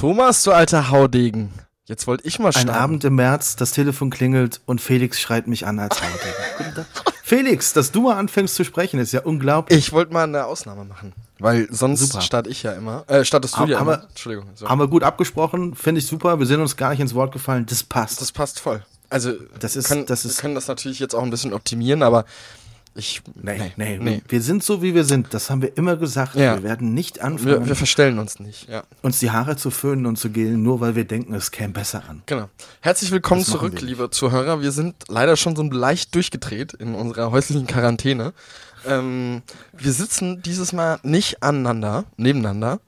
Thomas, du alter Haudegen. Jetzt wollte ich mal Ein starten. Abend im März, das Telefon klingelt und Felix schreit mich an als Haudegen. Felix, dass du mal anfängst zu sprechen, ist ja unglaublich. Ich wollte mal eine Ausnahme machen, weil sonst Super. starte ich ja immer. Äh, startest du Aber- ja immer. aber- Entschuldigung. So. Haben wir gut abgesprochen, finde ich super. Wir sind uns gar nicht ins Wort gefallen. Das passt. Das passt voll. Also, Das ist- können, das ist- wir können das natürlich jetzt auch ein bisschen optimieren, aber ich. nee, nee, Wir sind so, wie wir sind. Das haben wir immer gesagt. Ja. Wir werden nicht anfangen, Wir, wir verstellen uns nicht, ja. uns die Haare zu föhnen und zu gelen, nur weil wir denken, es käme besser an. Genau. Herzlich willkommen Das zurück, liebe Zuhörer. Wir sind leider schon so leicht durchgedreht in unserer häuslichen Quarantäne. Ähm, wir sitzen dieses Mal nicht aneinander, nebeneinander.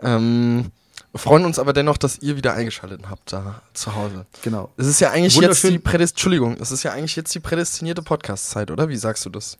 Ähm, freuen uns aber dennoch, dass ihr wieder eingeschaltet habt da zu Hause. Genau. Es ist ja eigentlich jetzt die Prädest Entschuldigung, es ist ja eigentlich jetzt die prädestinierte Podcast-Zeit, oder? Wie sagst du das?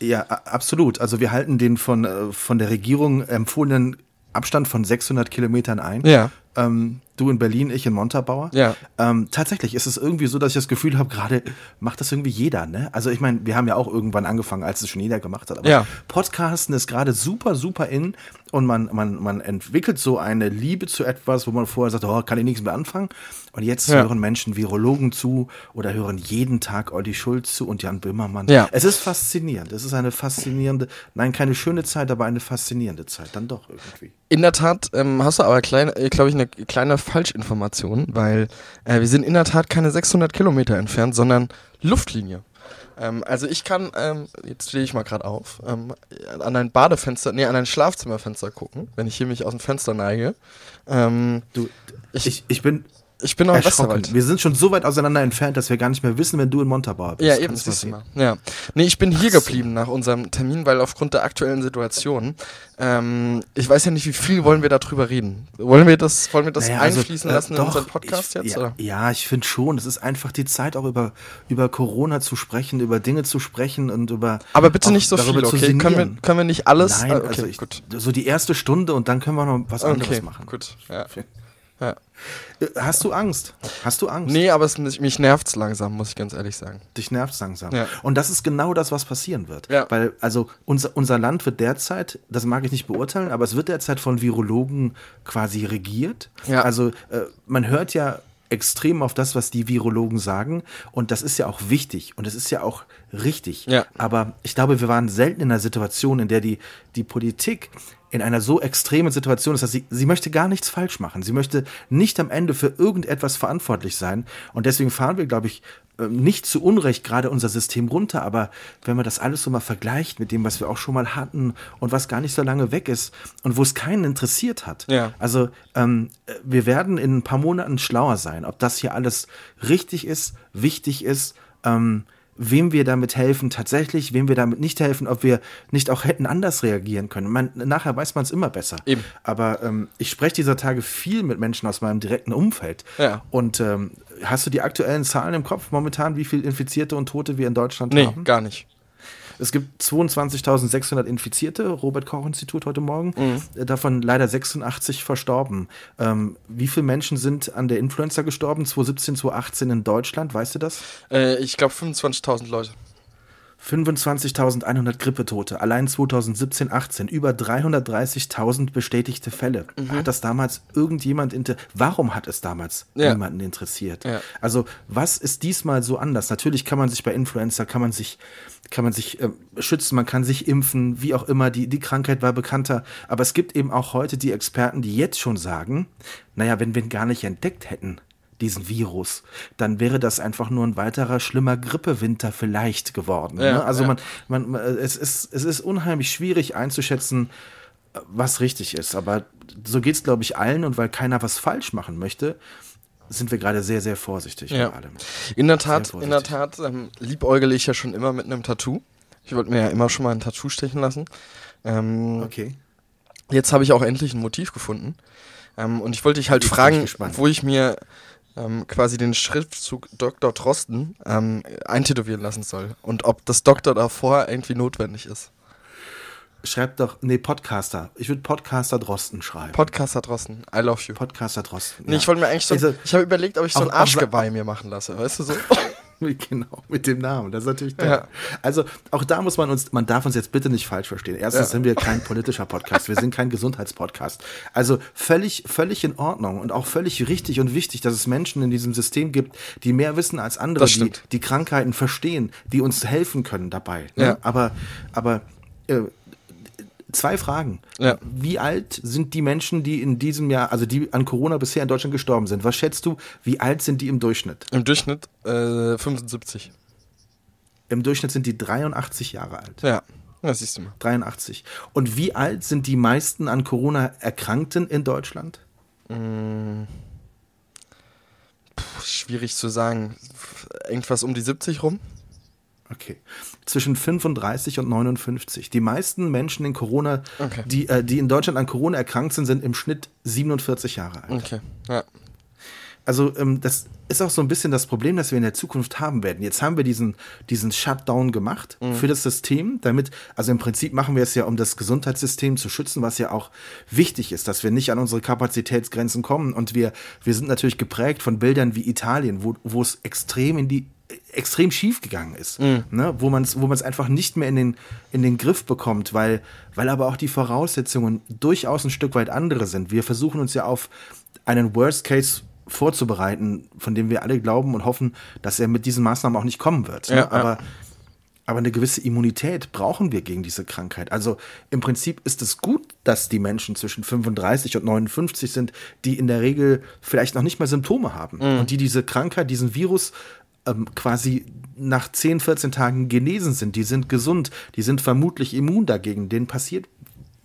Ja, absolut. Also wir halten den von, äh, von der Regierung empfohlenen Abstand von 600 Kilometern ein. Ja. Ähm, du in Berlin, ich in Montabaur. Ja. Ähm, tatsächlich ist es irgendwie so, dass ich das Gefühl habe, gerade macht das irgendwie jeder. Ne? Also ich meine, wir haben ja auch irgendwann angefangen, als es schon jeder gemacht hat. Aber Ja. Podcasten ist gerade super, super in und man, man, man entwickelt so eine Liebe zu etwas, wo man vorher sagt, oh, kann ich nichts mehr anfangen. Und jetzt Ja. hören Menschen Virologen zu oder hören jeden Tag Olli Schulz zu und Jan Böhmermann. Ja. Es ist faszinierend. Es ist eine faszinierende, nein, keine schöne Zeit, aber eine faszinierende Zeit. Dann doch irgendwie. In der Tat ähm, hast du aber, glaube ich, eine kleine Falschinformation, weil äh, wir sind in der Tat keine 600 Kilometer entfernt, sondern Luftlinie. Ähm, also ich kann, ähm, jetzt stehe ich mal gerade auf, ähm, an ein Badefenster, nee, an ein Schlafzimmerfenster gucken, wenn ich hier mich aus dem Fenster neige. Ähm, Du, Ich- ich, ich bin ich bin noch im. Westerwald. Wir sind schon so weit auseinander entfernt, dass wir gar nicht mehr wissen, wenn du in Montabaur bist. Ja, eben. das mal. Ja. Nee, ich bin hier Ach so. geblieben nach unserem Termin, weil aufgrund der aktuellen Situation, ähm, ich weiß ja nicht, wie viel wollen wir darüber reden. Wollen wir das, wollen wir das Naja, also, einfließen äh, lassen in doch, unseren Podcast ich, jetzt? Ja, oder? ja ich finde schon. Es ist einfach die Zeit, auch über, über Corona zu sprechen, über Dinge zu sprechen und über. Aber bitte auch nicht so viel, okay? Können wir, können wir nicht alles? Nein, Ah, okay, also ich, gut. so die erste Stunde und dann können wir noch was anderes Okay, machen. gut. Ja. Äh, Hast du Angst? Hast du Angst? Nee, aber es, mich, mich nervt's langsam, muss ich ganz ehrlich sagen. Dich nervt langsam. Ja. Und das ist genau das, was passieren wird. Ja. Weil, also, unser, unser Land wird derzeit, das mag ich nicht beurteilen, aber es wird derzeit von Virologen quasi regiert. Ja. Also, äh, man hört ja extrem auf das, was die Virologen sagen. Und das ist ja auch wichtig und es ist ja auch richtig. Ja. Aber ich glaube, wir waren selten in einer Situation, in der die, die Politik in einer so extremen Situation ist, dass sie, sie möchte gar nichts falsch machen. Sie möchte nicht am Ende für irgendetwas verantwortlich sein. Und deswegen fahren wir, glaube ich, nicht zu Unrecht gerade unser System runter. Aber wenn man das alles so mal vergleicht mit dem, was wir auch schon mal hatten und was gar nicht so lange weg ist und wo es keinen interessiert hat. Ja. Also ähm, äh, wir werden in ein paar Monaten schlauer sein, ob das hier alles richtig ist, wichtig ist. Ähm, wem wir damit helfen tatsächlich, wem wir damit nicht helfen, ob wir nicht auch hätten anders reagieren können. Man, nachher weiß man es immer besser. Eben. Aber ähm, ich spreche dieser Tage viel mit Menschen aus meinem direkten Umfeld. Ja. Und ähm, hast du die aktuellen Zahlen im Kopf momentan, wie viele Infizierte und Tote wir in Deutschland Nee, haben? gar nicht. Es gibt 22.600 Infizierte, Robert-Koch-Institut heute Morgen, Mhm. äh, davon leider 86 verstorben. Ähm, wie viele Menschen sind an der Influenza gestorben? 2017, 2018 in Deutschland, weißt du das? Äh, ich glaube 25.000 Leute. 25.100 Grippetote, allein 2017, 18, über 330.000 bestätigte Fälle. Hat das damals irgendjemand, inter warum hat es damals Ja. niemanden interessiert? Ja. Also, was ist diesmal so anders? Natürlich kann man sich bei Influenza, kann man sich, kann man sich äh, schützen, man kann sich impfen, wie auch immer, die, die Krankheit war bekannter. Aber es gibt eben auch heute die Experten, die jetzt schon sagen, naja, wenn wir ihn gar nicht entdeckt hätten, diesen Virus, dann wäre das einfach nur ein weiterer schlimmer Grippewinter vielleicht geworden. Ja, ne? Also ja. man, man, man, es ist, es ist unheimlich schwierig einzuschätzen, was richtig ist. Aber so geht es, glaube ich, allen und weil keiner was falsch machen möchte, sind wir gerade sehr, sehr vorsichtig Ja. bei allem. In der Tat, in der Tat ähm, liebäugele ich ja schon immer mit einem Tattoo. Ich wollte mir ja immer schon mal ein Tattoo stechen lassen. Ähm, Okay. Jetzt habe ich auch endlich ein Motiv gefunden. Ähm, und ich wollte dich halt fragen, ich gespannt. wo ich mir ähm, quasi den Schriftzug Dr. Drosten ähm, eintätowieren lassen soll. Und ob das Doktor davor irgendwie notwendig ist. Schreibt doch, nee, Podcaster. Ich würde Podcaster Drosten schreiben. Podcaster Drosten, I love you. Podcaster Drosten. Nee, ich wollte mir eigentlich so, Also, ich habe überlegt, ob ich so ein Arschgeweih mir machen lasse, weißt du so? Genau, mit dem Namen. Das ist natürlich toll. Ja. Also auch da muss man uns, man darf uns jetzt bitte nicht falsch verstehen. Erstens Ja. sind wir kein politischer Podcast, wir sind kein Gesundheitspodcast. Also völlig, völlig in Ordnung und auch völlig richtig und wichtig, dass es Menschen in diesem System gibt, die mehr wissen als andere, die die Krankheiten verstehen, die uns helfen können dabei. Ne? Ja. Aber, aber äh, zwei Fragen. Ja. Wie alt sind die Menschen, die in diesem Jahr, also die an Corona bisher in Deutschland gestorben sind? Was schätzt du, wie alt sind die im Durchschnitt? Im Durchschnitt äh, 75. Im Durchschnitt sind die 83 Jahre alt. Ja, das siehst du mal. 83. Und wie alt sind die meisten an Corona Erkrankten in Deutschland? Puh, schwierig zu sagen. Irgendwas um die 70 rum? Okay. Zwischen 35 und 59. Die meisten Menschen in Corona, Okay. die, äh, die in Deutschland an Corona erkrankt sind, sind im Schnitt 47 Jahre alt. Okay, ja. Also ähm, das ist auch so ein bisschen das Problem, das wir in der Zukunft haben werden. Jetzt haben wir diesen, diesen Shutdown gemacht für das System, damit, also im Prinzip machen wir es ja, um das Gesundheitssystem zu schützen, was ja auch wichtig ist, dass wir nicht an unsere Kapazitätsgrenzen kommen. Und wir, wir sind natürlich geprägt von Bildern wie Italien, wo, wo es extrem in die extrem schief gegangen ist, ne? wo man es wo man's einfach nicht mehr in den, in den Griff bekommt, weil, weil aber auch die Voraussetzungen durchaus ein Stück weit andere sind. Wir versuchen uns ja auf einen Worst Case vorzubereiten, von dem wir alle glauben und hoffen, dass er mit diesen Maßnahmen auch nicht kommen wird. Ne? Ja, ja. Aber, aber eine gewisse Immunität brauchen wir gegen diese Krankheit. Also im Prinzip ist es gut, dass die Menschen zwischen 35 und 59 sind, die in der Regel vielleicht noch nicht mal Symptome haben Mhm. und die diese Krankheit, diesen Virus ähm, quasi nach 10, 14 Tagen genesen sind. Die sind gesund, die sind vermutlich immun dagegen. Denen passiert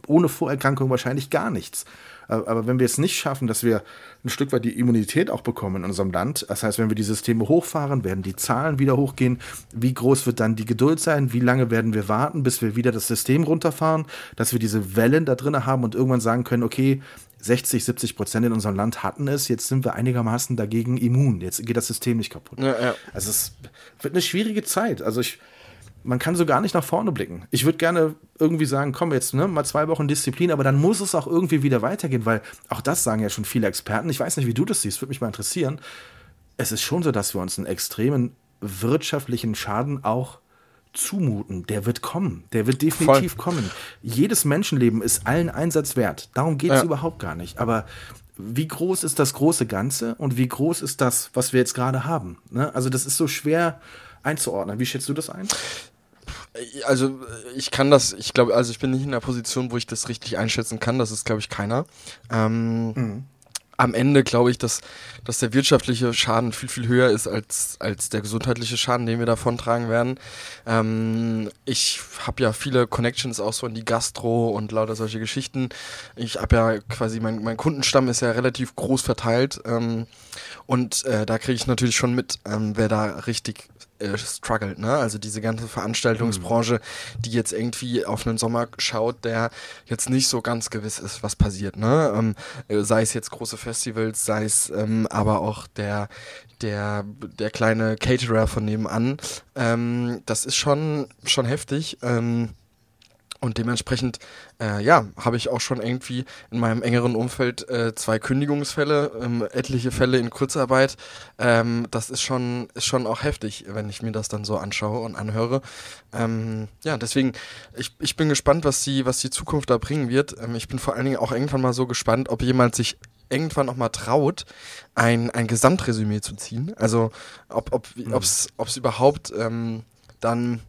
ohne Vorerkrankung wahrscheinlich gar nichts. Äh, Aber wenn wir es nicht schaffen, dass wir ein Stück weit die Immunität auch bekommen in unserem Land, das heißt, wenn wir die Systeme hochfahren, werden die Zahlen wieder hochgehen. Wie groß wird dann die Geduld sein? Wie lange werden wir warten, bis wir wieder das System runterfahren, dass wir diese Wellen da drin haben und irgendwann sagen können, okay, 60, 70 Prozent in unserem Land hatten es, jetzt sind wir einigermaßen dagegen immun. Jetzt geht das System nicht kaputt. Ja, ja. Also es wird eine schwierige Zeit. Also ich, man kann so gar nicht nach vorne blicken. Ich würde gerne irgendwie sagen, komm jetzt, ne, mal zwei Wochen Disziplin, aber dann muss es auch irgendwie wieder weitergehen, weil auch das sagen ja schon viele Experten. Ich weiß nicht, wie du das siehst, würde mich mal interessieren. Es ist schon so, dass wir uns einen extremen wirtschaftlichen Schaden auch zumuten. Der wird kommen. Der wird definitiv Voll. kommen. Jedes Menschenleben ist allen Einsatz wert. Darum geht es Ja. überhaupt gar nicht. Aber wie groß ist das große Ganze und wie groß ist das, was wir jetzt gerade haben? Ne? Also das ist so schwer einzuordnen. Wie schätzt du das ein? Also ich kann das, ich glaube, also ich bin nicht in der Position, wo ich das richtig einschätzen kann. Das ist, glaube ich, keiner. Ähm, Am Ende glaube ich, dass, dass der wirtschaftliche Schaden viel, viel höher ist als, als der gesundheitliche Schaden, den wir davon tragen werden. Ähm, ich habe ja viele Connections auch so in die Gastro und lauter solche Geschichten. Ich habe ja quasi, mein, mein Kundenstamm ist ja relativ groß verteilt. Ähm, und äh, da kriege ich natürlich schon mit, ähm, wer da richtig äh, struggelt, ne? Also diese ganze Veranstaltungsbranche, die jetzt irgendwie auf einen Sommer schaut, der jetzt nicht so ganz gewiss ist, was passiert, ne? Ähm, äh, sei es jetzt große Festivals, sei es ähm, aber auch der der der kleine Caterer von nebenan. Ähm, das ist schon schon heftig. Ähm, und dementsprechend, äh, ja, habe ich auch schon irgendwie in meinem engeren Umfeld äh, zwei Kündigungsfälle, ähm, etliche Fälle in Kurzarbeit. Ähm, das ist schon, ist schon auch heftig, wenn ich mir das dann so anschaue und anhöre. Ähm, ja, deswegen, ich, ich bin gespannt, was die, was die Zukunft da bringen wird. Ähm, ich bin vor allen Dingen auch irgendwann mal so gespannt, ob jemand sich irgendwann auch mal traut, ein, ein Gesamtresümee zu ziehen. Also ob ob ob's, ob's überhaupt ähm, dann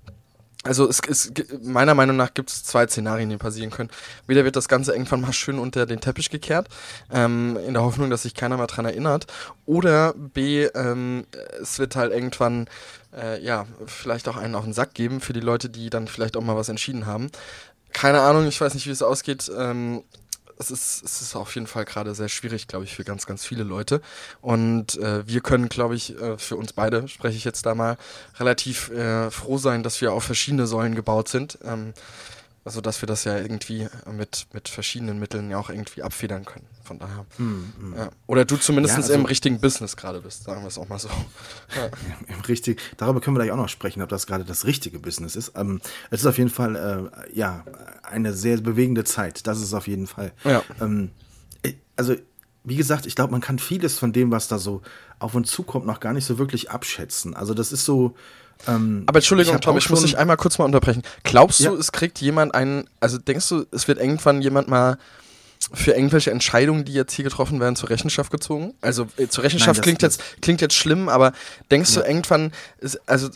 also es, es meiner Meinung nach gibt es zwei Szenarien, die passieren können. Weder wird das Ganze irgendwann mal schön unter den Teppich gekehrt, ähm, in der Hoffnung, dass sich keiner mehr dran erinnert, oder B, ähm, es wird halt irgendwann äh, ja vielleicht auch einen auf den Sack geben für die Leute, die dann vielleicht auch mal was entschieden haben. Keine Ahnung, ich weiß nicht, wie es ausgeht. Ähm, es ist, es ist auf jeden Fall gerade sehr schwierig, glaube ich, für ganz, ganz viele Leute. Und äh, wir können, glaube ich, äh, für uns beide, spreche ich jetzt da mal, relativ äh, froh sein, dass wir auf verschiedene Säulen gebaut sind. Ähm, Also, dass wir das ja irgendwie mit, mit verschiedenen Mitteln ja auch irgendwie abfedern können. Von daher. Mm, mm. Ja. Oder du zumindest ja, also, im richtigen Business gerade bist, sagen wir es auch mal so. Ja. Im richtig, darüber können wir gleich auch noch sprechen, ob das gerade das richtige Business ist. Ähm, es ist auf jeden Fall, äh, ja, eine sehr bewegende Zeit. Das ist auf jeden Fall. Ähm, äh, also, wie gesagt, ich glaube, man kann vieles von dem, was da so auf uns zukommt, noch gar nicht so wirklich abschätzen. Also, das ist so, ähm, Aber Entschuldigung, ich Tom, ich muss dich einmal kurz mal unterbrechen. Glaubst ja. du, es kriegt jemand einen, also denkst du, es wird irgendwann jemand mal für irgendwelche Entscheidungen, die jetzt hier getroffen werden, zur Rechenschaft gezogen? Also äh, zur Rechenschaft Nein, klingt jetzt klingt jetzt schlimm, aber denkst ja. du irgendwann, ist, also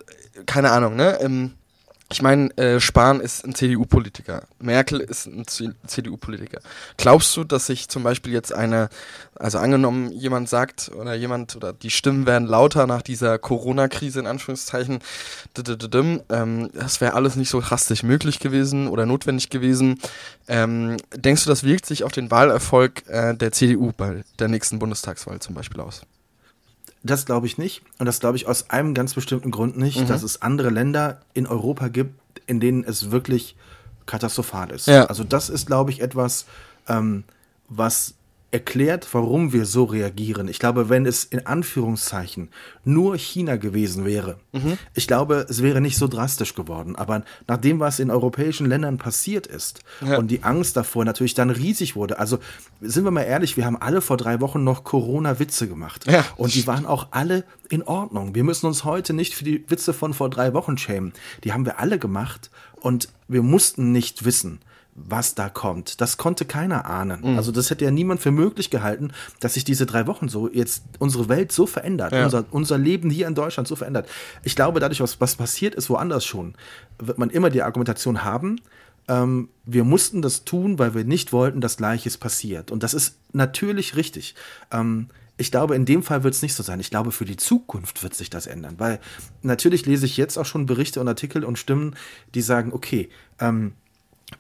keine Ahnung, ne? Ähm, ich meine, äh, Spahn ist ein CDU-Politiker, Merkel ist ein CDU-Politiker. Glaubst du, dass sich zum Beispiel jetzt eine, also angenommen, jemand sagt oder jemand oder die Stimmen werden lauter nach dieser Corona-Krise in Anführungszeichen, ähm, das wäre alles nicht so drastisch möglich gewesen oder notwendig gewesen. Ähm, denkst du, das wirkt sich auf den Wahlerfolg äh, der CDU bei der nächsten Bundestagswahl zum Beispiel aus? Das glaube ich nicht. Und das glaube ich aus einem ganz bestimmten Grund nicht, mhm. dass es andere Länder in Europa gibt, in denen es wirklich katastrophal ist. Ja. Also das ist, glaube ich, etwas, ähm, was erklärt, warum wir so reagieren. Ich glaube, wenn es in Anführungszeichen nur China gewesen wäre, mhm. ich glaube, es wäre nicht so drastisch geworden. Aber nach dem, was in europäischen Ländern passiert ist ja. und die Angst davor natürlich dann riesig wurde, also sind wir mal ehrlich, wir haben alle vor drei Wochen noch Corona-Witze gemacht. Ja. Und die waren auch alle in Ordnung. Wir müssen uns heute nicht für die Witze von vor drei Wochen schämen. Die haben wir alle gemacht und wir mussten nicht wissen was da kommt. Das konnte keiner ahnen. Mhm. Also das hätte ja niemand für möglich gehalten, dass sich diese drei Wochen so jetzt unsere Welt so verändert, ja. unser, unser Leben hier in Deutschland so verändert. Ich glaube, dadurch, was, was passiert ist woanders schon, wird man immer die Argumentation haben, ähm, wir mussten das tun, weil wir nicht wollten, dass Gleiches passiert. Und das ist natürlich richtig. Ähm, ich glaube, in dem Fall wird es nicht so sein. Ich glaube, für die Zukunft wird sich das ändern, weil natürlich lese ich jetzt auch schon Berichte und Artikel und Stimmen, die sagen, okay, ähm,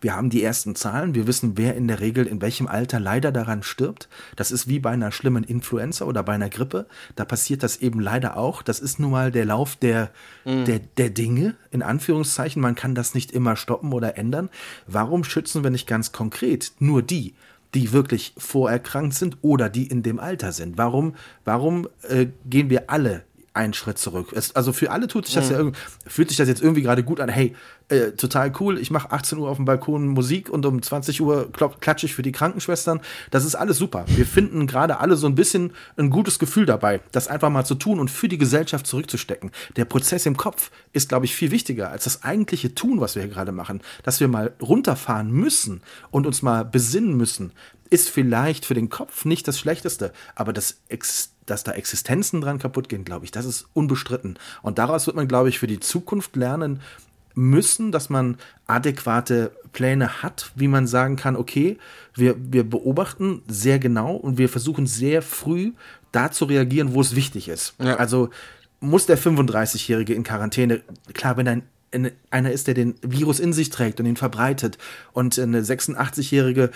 wir haben die ersten Zahlen, wir wissen, wer in der Regel in welchem Alter leider daran stirbt. Das ist wie bei einer schlimmen Influenza oder bei einer Grippe. Da passiert das eben leider auch. Das ist nun mal der Lauf der, mhm. der, der Dinge, in Anführungszeichen. Man kann das nicht immer stoppen oder ändern. Warum schützen wir nicht ganz konkret nur die? die wirklich vorerkrankt sind oder die in dem Alter sind. Warum, warum äh, gehen wir alle einen Schritt zurück. Es, also für alle tut sich das mhm. ja fühlt sich das jetzt irgendwie gerade gut an. Hey, äh, total cool. Ich mache 18 Uhr auf dem Balkon Musik und um 20 Uhr klatsche ich für die Krankenschwestern. Das ist alles super. Wir finden gerade alle so ein bisschen ein gutes Gefühl dabei, das einfach mal zu tun und für die Gesellschaft zurückzustecken. Der Prozess im Kopf ist, glaube ich, viel wichtiger als das eigentliche Tun, was wir hier gerade machen. Dass wir mal runterfahren müssen und uns mal besinnen müssen, ist vielleicht für den Kopf nicht das Schlechteste, aber das Ex dass da Existenzen dran kaputt gehen, glaube ich, das ist unbestritten. Und daraus wird man, glaube ich, für die Zukunft lernen müssen, dass man adäquate Pläne hat, wie man sagen kann, okay, wir, wir beobachten sehr genau und wir versuchen sehr früh da zu reagieren, wo es wichtig ist. Ja. Also muss der 35-Jährige in Quarantäne, klar, wenn ein einer ist, der den Virus in sich trägt und ihn verbreitet und eine 86-jährige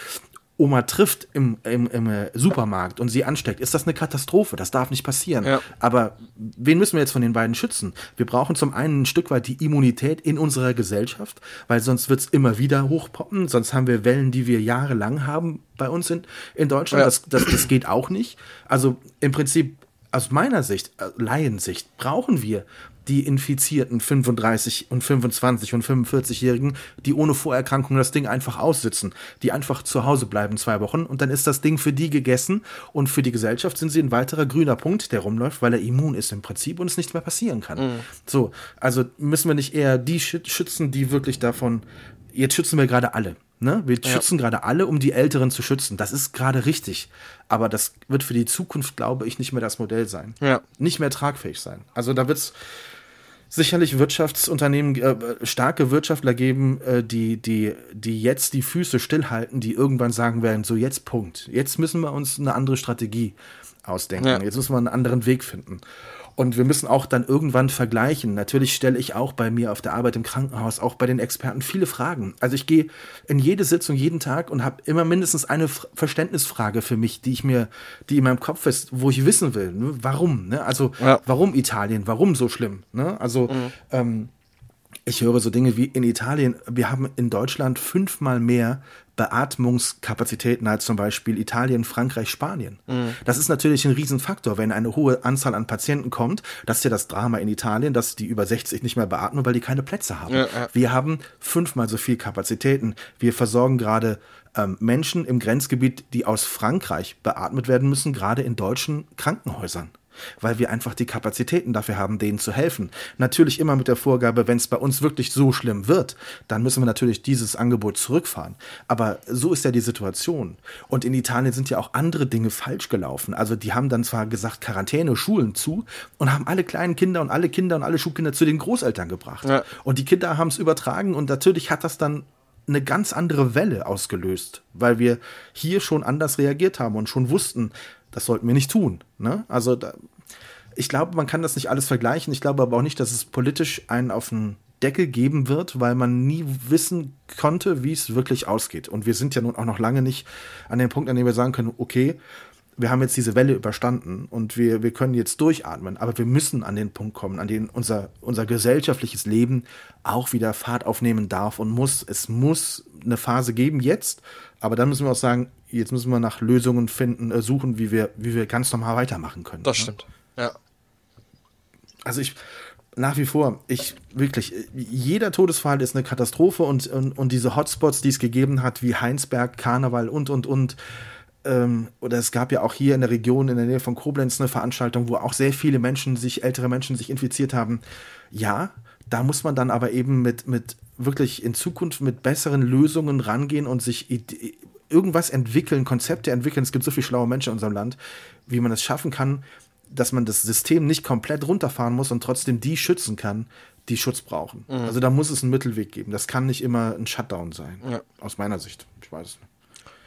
Oma trifft im, im, im äh, Supermarkt und sie ansteckt, ist das eine Katastrophe. Das darf nicht passieren. Ja. Aber wen müssen wir jetzt von den beiden schützen? Wir brauchen zum einen ein Stück weit die Immunität in unserer Gesellschaft, weil sonst wird es immer wieder hochpoppen. Sonst haben wir Wellen, die wir jahrelang haben bei uns in, in Deutschland. Ja. Das, das, das geht auch nicht. Also im Prinzip aus meiner Sicht, äh, Laiensicht, brauchen wir die infizierten 35 und 25 und 45-Jährigen, die ohne Vorerkrankung das Ding einfach aussitzen, die einfach zu Hause bleiben zwei Wochen und dann ist das Ding für die gegessen und für die Gesellschaft sind sie ein weiterer grüner Punkt, der rumläuft, weil er immun ist im Prinzip und es nichts mehr passieren kann. Mhm. So, also müssen wir nicht eher die schützen, die wirklich davon, jetzt schützen wir gerade alle. Ne? Wir ja. schützen gerade alle, um die Älteren zu schützen. Das ist gerade richtig. Aber das wird für die Zukunft, glaube ich, nicht mehr das Modell sein. Ja. Nicht mehr tragfähig sein. Also da wird es sicherlich Wirtschaftsunternehmen, äh, starke Wirtschaftler geben, äh, die, die, die jetzt die Füße stillhalten, die irgendwann sagen werden, so jetzt Punkt. Jetzt müssen wir uns eine andere Strategie ausdenken. Ja. Jetzt müssen wir einen anderen Weg finden. Und wir müssen auch dann irgendwann vergleichen. Natürlich stelle ich auch bei mir auf der Arbeit im Krankenhaus, auch bei den Experten viele Fragen. Also ich gehe in jede Sitzung jeden Tag und habe immer mindestens eine Verständnisfrage für mich, die ich mir, die in meinem Kopf ist, wo ich wissen will, ne? warum. Ne? Also ja. warum Italien, warum so schlimm? Ne? Also mhm. ähm, Ich höre so Dinge wie in Italien, wir haben in Deutschland fünfmal mehr Beatmungskapazitäten als zum Beispiel Italien, Frankreich, Spanien. Mhm. Das ist natürlich ein Riesenfaktor, wenn eine hohe Anzahl an Patienten kommt. Das ist ja das Drama in Italien, dass die über 60 nicht mehr beatmen, weil die keine Plätze haben. Ja, ja. Wir haben fünfmal so viel Kapazitäten. Wir versorgen gerade ähm, Menschen im Grenzgebiet, die aus Frankreich beatmet werden müssen, gerade in deutschen Krankenhäusern weil wir einfach die Kapazitäten dafür haben, denen zu helfen. Natürlich immer mit der Vorgabe, wenn es bei uns wirklich so schlimm wird, dann müssen wir natürlich dieses Angebot zurückfahren. Aber so ist ja die Situation. Und in Italien sind ja auch andere Dinge falsch gelaufen. Also die haben dann zwar gesagt, Quarantäne, Schulen zu und haben alle kleinen Kinder und alle Kinder und alle Schulkinder zu den Großeltern gebracht. Ja. Und die Kinder haben es übertragen und natürlich hat das dann eine ganz andere Welle ausgelöst, weil wir hier schon anders reagiert haben und schon wussten, das sollten wir nicht tun. Ne? Also da, ich glaube, man kann das nicht alles vergleichen. Ich glaube aber auch nicht, dass es politisch einen auf den Deckel geben wird, weil man nie wissen konnte, wie es wirklich ausgeht. Und wir sind ja nun auch noch lange nicht an dem Punkt, an dem wir sagen können, okay, wir haben jetzt diese Welle überstanden und wir, wir können jetzt durchatmen, aber wir müssen an den Punkt kommen, an dem unser, unser gesellschaftliches Leben auch wieder Fahrt aufnehmen darf und muss. Es muss eine Phase geben jetzt, aber dann müssen wir auch sagen, jetzt müssen wir nach Lösungen finden, äh, suchen, wie wir, wie wir ganz normal weitermachen können. Das ne? stimmt. Ja. Also ich, nach wie vor, ich wirklich, jeder Todesfall ist eine Katastrophe und, und, und diese Hotspots, die es gegeben hat, wie Heinsberg, Karneval und, und, und, ähm, oder es gab ja auch hier in der Region in der Nähe von Koblenz eine Veranstaltung, wo auch sehr viele Menschen sich, ältere Menschen sich infiziert haben. Ja, da muss man dann aber eben mit, mit wirklich in Zukunft mit besseren Lösungen rangehen und sich irgendwas entwickeln, Konzepte entwickeln. Es gibt so viele schlaue Menschen in unserem Land, wie man es schaffen kann, dass man das System nicht komplett runterfahren muss und trotzdem die schützen kann, die Schutz brauchen. Mhm. Also da muss es einen Mittelweg geben. Das kann nicht immer ein Shutdown sein. Ja. Aus meiner Sicht. Ich weiß es nicht.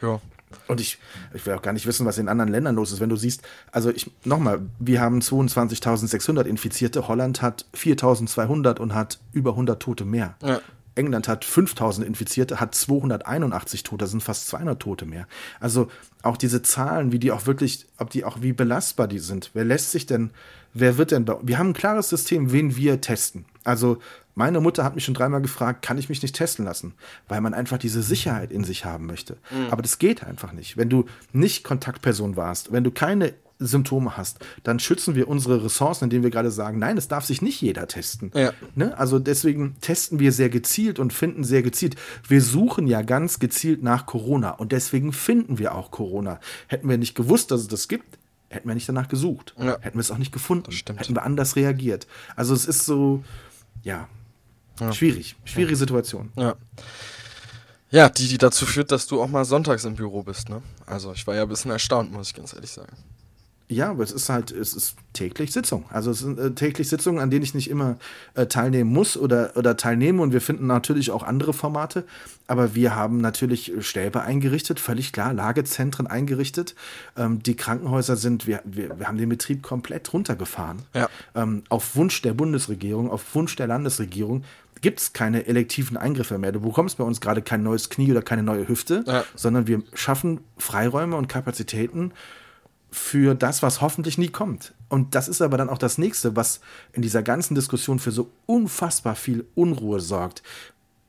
Ja. Und ich, ich will auch gar nicht wissen, was in anderen Ländern los ist. Wenn du siehst, also ich, nochmal, wir haben 22.600 Infizierte, Holland hat 4.200 und hat über 100 Tote mehr. Ja. England hat 5000 Infizierte, hat 281 Tote, das sind fast 200 Tote mehr. Also auch diese Zahlen, wie die auch wirklich, ob die auch wie belastbar die sind. Wer lässt sich denn, wer wird denn, wir haben ein klares System, wen wir testen. Also meine Mutter hat mich schon dreimal gefragt, kann ich mich nicht testen lassen? Weil man einfach diese Sicherheit in sich haben möchte. Mhm. Aber das geht einfach nicht. Wenn du nicht Kontaktperson warst, wenn du keine Symptome hast, dann schützen wir unsere Ressourcen, indem wir gerade sagen, nein, es darf sich nicht jeder testen. Ja. Ne? Also deswegen testen wir sehr gezielt und finden sehr gezielt. Wir suchen ja ganz gezielt nach Corona und deswegen finden wir auch Corona. Hätten wir nicht gewusst, dass es das gibt, hätten wir nicht danach gesucht. Ja. Hätten wir es auch nicht gefunden. Hätten wir anders reagiert. Also es ist so, ja, ja. Schwierig. Schwierige. Situation. Ja. Ja, die, die dazu führt, dass du auch mal sonntags im Büro bist, ne? Also ich war ja ein bisschen erstaunt, muss ich ganz ehrlich sagen. Ja, aber es ist halt, es ist täglich Sitzung. Also es sind äh, täglich Sitzungen, an denen ich nicht immer äh, teilnehmen muss oder, oder teilnehme. Und wir finden natürlich auch andere Formate. Aber wir haben natürlich Stäbe eingerichtet, völlig klar, Lagezentren eingerichtet. Ähm, die Krankenhäuser sind, wir, wir, wir haben den Betrieb komplett runtergefahren. Ja. Ähm, auf Wunsch der Bundesregierung, auf Wunsch der Landesregierung gibt es keine elektiven Eingriffe mehr. Du bekommst bei uns gerade kein neues Knie oder keine neue Hüfte, ja. sondern wir schaffen Freiräume und Kapazitäten für das, was hoffentlich nie kommt. Und das ist aber dann auch das nächste, was in dieser ganzen Diskussion für so unfassbar viel Unruhe sorgt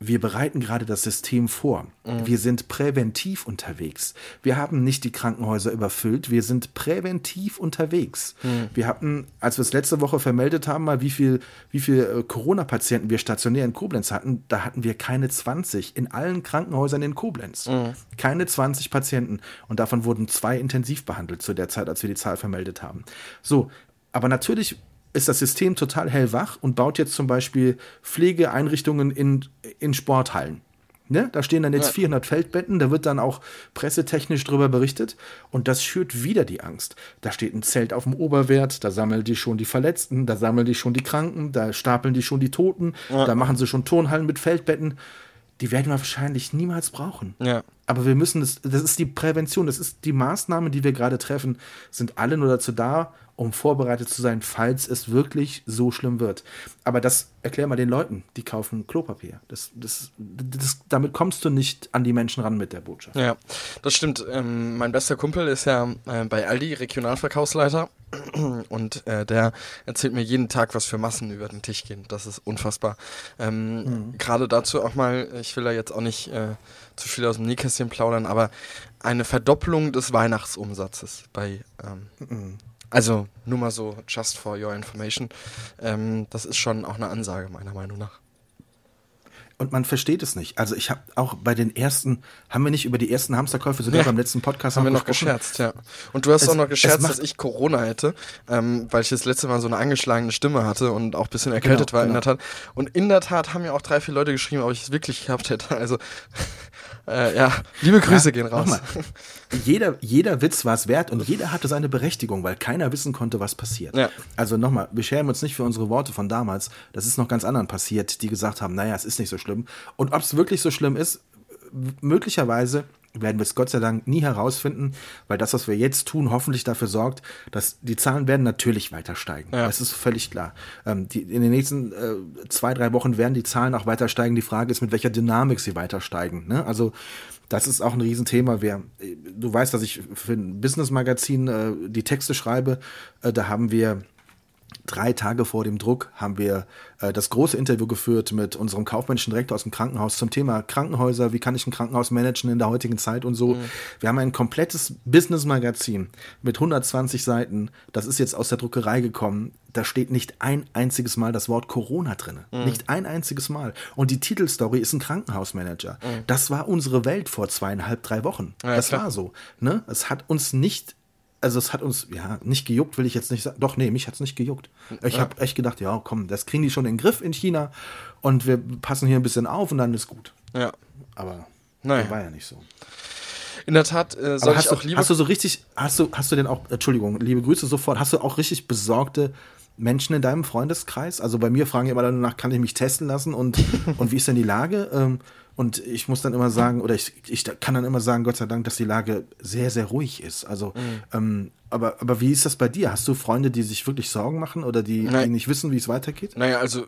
wir bereiten gerade das System vor. Mhm. Wir sind präventiv unterwegs. Wir haben nicht die Krankenhäuser überfüllt, wir sind präventiv unterwegs. Mhm. Wir hatten, als wir es letzte Woche vermeldet haben, mal wie viel, wie viel äh, Corona-Patienten wir stationär in Koblenz hatten, da hatten wir keine 20 in allen Krankenhäusern in Koblenz. Mhm. Keine 20 Patienten. Und davon wurden zwei intensiv behandelt zu der Zeit, als wir die Zahl vermeldet haben. So, aber natürlich ist das System total hellwach und baut jetzt zum Beispiel Pflegeeinrichtungen in, in Sporthallen. Ne? Da stehen dann jetzt ja. 400 Feldbetten, da wird dann auch pressetechnisch drüber berichtet und das schürt wieder die Angst. Da steht ein Zelt auf dem Oberwert, da sammeln die schon die Verletzten, da sammeln die schon die Kranken, da stapeln die schon die Toten, ja. da machen sie schon Turnhallen mit Feldbetten. Die werden wir wahrscheinlich niemals brauchen. Ja. Aber wir müssen das, das ist die Prävention, das ist die Maßnahmen, die wir gerade treffen, sind alle nur dazu da, um vorbereitet zu sein, falls es wirklich so schlimm wird. Aber das erklär mal den Leuten, die kaufen Klopapier. Das, das, das, damit kommst du nicht an die Menschen ran mit der Botschaft. Ja, das stimmt. Ähm, mein bester Kumpel ist ja äh, bei Aldi Regionalverkaufsleiter Und äh, der erzählt mir jeden Tag, was für Massen über den Tisch gehen. Das ist unfassbar. Ähm, mhm. Gerade dazu auch mal, ich will da jetzt auch nicht äh, zu viel aus dem Nähkästchen plaudern, aber eine Verdopplung des Weihnachtsumsatzes bei ähm, mhm. Also nur mal so, just for your information. Ähm, das ist schon auch eine Ansage, meiner Meinung nach. Und man versteht es nicht. Also ich habe auch bei den ersten, haben wir nicht über die ersten Hamsterkäufe sogar ja. beim letzten Podcast haben wir noch gescherzt, ja. Und du hast es, auch noch gescherzt, dass ich Corona hätte, ähm, weil ich das letzte Mal so eine angeschlagene Stimme hatte und auch ein bisschen erkältet genau, war genau. in der Tat. Und in der Tat haben ja auch drei, vier Leute geschrieben, ob ich es wirklich gehabt hätte. Also äh, ja, liebe Grüße ja, gehen raus. Jeder, jeder Witz war es wert und jeder hatte seine Berechtigung, weil keiner wissen konnte, was passiert. Ja. Also nochmal, wir schämen uns nicht für unsere Worte von damals. Das ist noch ganz anderen passiert, die gesagt haben, naja, es ist nicht so schlimm. Und ob es wirklich so schlimm ist, möglicherweise werden wir es Gott sei Dank nie herausfinden, weil das, was wir jetzt tun, hoffentlich dafür sorgt, dass die Zahlen werden natürlich weiter steigen. Ja. Das ist völlig klar. Ähm, die, in den nächsten äh, zwei, drei Wochen werden die Zahlen auch weiter steigen. Die Frage ist, mit welcher Dynamik sie weiter steigen. Ne? Also das ist auch ein Riesenthema. Wir, du weißt, dass ich für ein Business-Magazin äh, die Texte schreibe. Äh, da haben wir drei Tage vor dem Druck haben wir äh, das große Interview geführt mit unserem kaufmännischen Direktor aus dem Krankenhaus zum Thema Krankenhäuser, wie kann ich ein Krankenhaus managen in der heutigen Zeit und so. Mhm. Wir haben ein komplettes Business-Magazin mit 120 Seiten. Das ist jetzt aus der Druckerei gekommen. Da steht nicht ein einziges Mal das Wort Corona drin. Mhm. Nicht ein einziges Mal. Und die Titelstory ist ein Krankenhausmanager. Mhm. Das war unsere Welt vor zweieinhalb, drei Wochen. Ja, das klar. war so. Ne? Es hat uns nicht also es hat uns, ja, nicht gejuckt, will ich jetzt nicht sagen. Doch, nee, mich hat es nicht gejuckt. Ich ja. habe echt gedacht, ja, komm, das kriegen die schon in den Griff in China und wir passen hier ein bisschen auf und dann ist gut. Ja. Aber naja. war ja nicht so. In der Tat äh, soll hast ich auch lieber. Hast du so richtig, hast du, hast du denn auch, Entschuldigung, liebe Grüße sofort, hast du auch richtig besorgte Menschen in deinem Freundeskreis? Also bei mir fragen immer danach, kann ich mich testen lassen und, und wie ist denn die Lage? Ähm, und ich muss dann immer sagen, oder ich, ich kann dann immer sagen, Gott sei Dank, dass die Lage sehr, sehr ruhig ist. Also, mhm. ähm, aber, aber wie ist das bei dir? Hast du Freunde, die sich wirklich Sorgen machen oder die, die nicht wissen, wie es weitergeht? Naja, also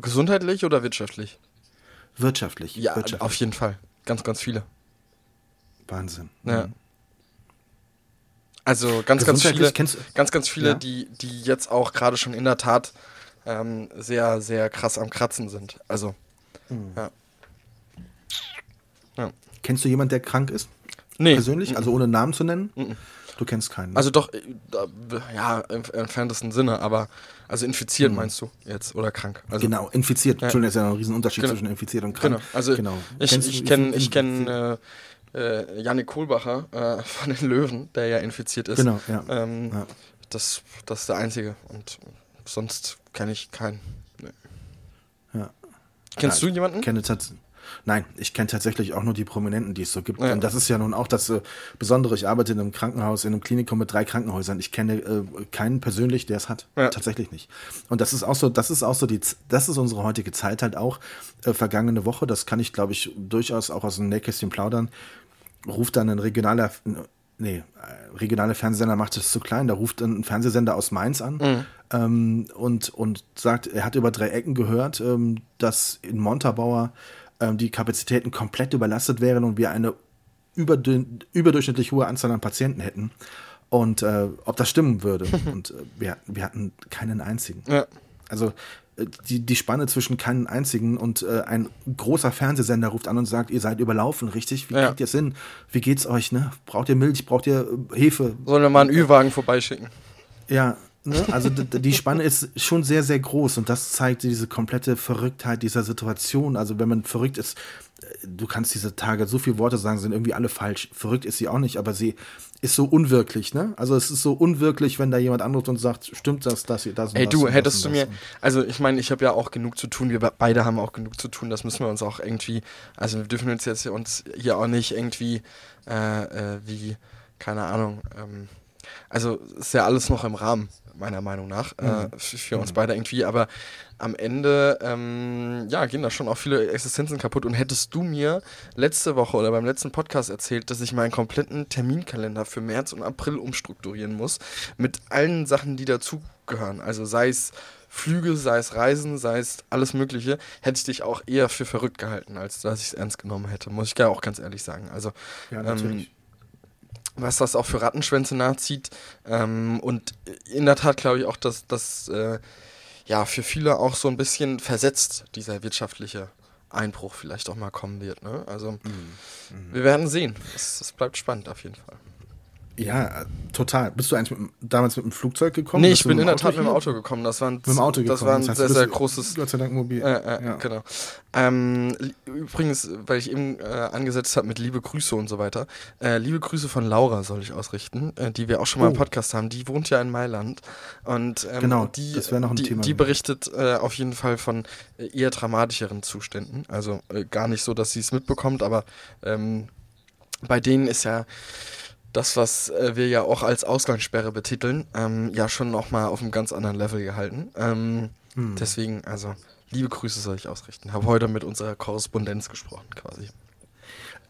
gesundheitlich oder wirtschaftlich? Wirtschaftlich. Ja, wirtschaftlich. auf jeden Fall. Ganz, ganz viele. Wahnsinn. Ja. Mhm. Also ganz, ganz viele, ganz, ganz viele, ja. die, die jetzt auch gerade schon in der Tat ähm, sehr, sehr krass am Kratzen sind. Also, mhm. ja. Ja. Kennst du jemanden, der krank ist? Nee. Persönlich? Also ohne Namen zu nennen? Mhm. Du kennst keinen. Ne? Also doch, äh, ja, im entferntesten Sinne, aber also infiziert mhm. meinst du jetzt oder krank? Also, genau, infiziert. Ja. Entschuldigung, ist ja ein Riesenunterschied genau. zwischen infiziert und krank. Genau, also genau. ich, ich kenne ich kenn, äh, äh, Janik Kohlbacher äh, von den Löwen, der ja infiziert ist. Genau, ja. Ähm, ja. Das, das ist der einzige und sonst kenne ich keinen. Nee. Ja. Kennst ja, du jemanden? Ich kenne tatsächlich. Nein, ich kenne tatsächlich auch nur die Prominenten, die es so gibt. Ja. Und das ist ja nun auch das äh, Besondere. Ich arbeite in einem Krankenhaus, in einem Klinikum mit drei Krankenhäusern. Ich kenne äh, keinen persönlich, der es hat. Ja. Tatsächlich nicht. Und das ist auch so, das ist auch so die, das ist unsere heutige Zeit halt auch. Äh, vergangene Woche, das kann ich, glaube ich, durchaus auch aus dem Nähkästchen plaudern. Ruft dann ein regionaler, nee, äh, regionale Fernsehsender macht es zu klein. Da ruft ein Fernsehsender aus Mainz an mhm. ähm, und, und sagt, er hat über drei Ecken gehört, ähm, dass in Montabaur ähm, die Kapazitäten komplett überlastet wären und wir eine überdurchschnittlich hohe Anzahl an Patienten hätten. Und äh, ob das stimmen würde. und äh, wir, wir hatten keinen einzigen. Ja. Also äh, die, die Spanne zwischen keinen einzigen und äh, ein großer Fernsehsender ruft an und sagt, ihr seid überlaufen, richtig? Wie ja. kriegt ihr es hin? Wie geht's euch? Ne? Braucht ihr Milch? Braucht ihr äh, Hefe? Sollen wir mal einen Ü-Wagen vorbeischicken? Ja, Ne? Also die Spanne ist schon sehr, sehr groß und das zeigt diese komplette Verrücktheit dieser Situation. Also wenn man verrückt ist, äh, du kannst diese Tage so viele Worte sagen, sind irgendwie alle falsch. Verrückt ist sie auch nicht, aber sie ist so unwirklich, ne? Also es ist so unwirklich, wenn da jemand anruft und sagt, stimmt das, das, das und Ey, du, hättest du mir, also ich meine, ich habe ja auch genug zu tun, wir beide haben auch genug zu tun, das müssen wir uns auch irgendwie, also wir dürfen uns jetzt uns hier auch nicht irgendwie äh, äh, wie, keine Ahnung, ähm, also ist ja alles noch im Rahmen meiner Meinung nach, äh, mhm. äh, für, uns mhm. beide irgendwie. Aber am Ende, ähm, ja, gehen da schon auch viele Existenzen kaputt. Und hättest du mir letzte Woche oder beim letzten Podcast erzählt, dass ich meinen kompletten Terminkalender für März und April umstrukturieren muss, mit allen Sachen, die dazugehören, also sei es Flüge, sei es Reisen, sei es alles Mögliche, hätte ich dich auch eher für verrückt gehalten, als dass ich es ernst genommen hätte, muss ich ja auch ganz ehrlich sagen. Also, ja, natürlich. Ähm, was das auch für Rattenschwänze nachzieht. Ähm, und in der Tat glaube ich auch, dass das äh, ja für viele auch so ein bisschen versetzt, dieser wirtschaftliche Einbruch vielleicht auch mal kommen wird. Ne? Also Mhm. wir werden sehen. Es, es bleibt spannend auf jeden Fall. Ja, total. Bist du eigentlich mit, damals mit dem Flugzeug gekommen? Nee, Bist ich bin in der Tat mit dem? Auto gekommen. Das war ein, Mit dem Auto gekommen. das war ein Das heißt, sehr, sehr großes Gott sei Dank mobil. Äh, äh, ja. Genau. Ähm, übrigens, weil ich eben äh, angesetzt habe mit liebe Grüße und so weiter. Äh, liebe Grüße von Laura soll ich ausrichten, äh, die wir auch schon mal im Oh. Podcast haben. Die wohnt ja in Mailand. Und ähm, Genau, die, das wäre noch ein die, Thema die berichtet äh, auf jeden Fall von eher dramatischeren Zuständen. Also gar nicht so, dass sie es mitbekommt, aber ähm, bei denen ist ja das, was äh, wir ja auch als Ausgangssperre betiteln, ähm, ja schon nochmal auf einem ganz anderen Level gehalten. Ähm, Hm. Deswegen, also, liebe Grüße soll ich ausrichten. Habe heute mit unserer Korrespondenz gesprochen, quasi.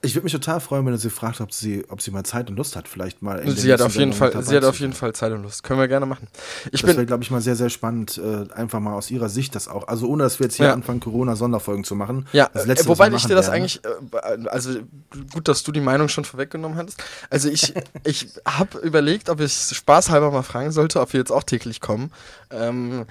Ich würde mich total freuen, wenn du sie fragt, ob sie, ob sie mal Zeit und Lust hat, vielleicht mal. Sie hat auf jeden Fall, sie hat auf jeden. Fall Zeit und Lust. Können wir gerne machen. Ich Das wäre, glaube ich, mal sehr, sehr spannend, äh, einfach mal aus ihrer Sicht das auch. Also ohne, dass wir jetzt hier Ja. anfangen, Corona-Sonderfolgen zu machen. ja, das äh, Letzte, wobei ich dir das werden. eigentlich, äh, also gut, dass du die Meinung schon vorweggenommen hattest. Also ich, ich habe überlegt, ob ich spaßhalber mal fragen sollte, ob wir jetzt auch täglich kommen. Ähm,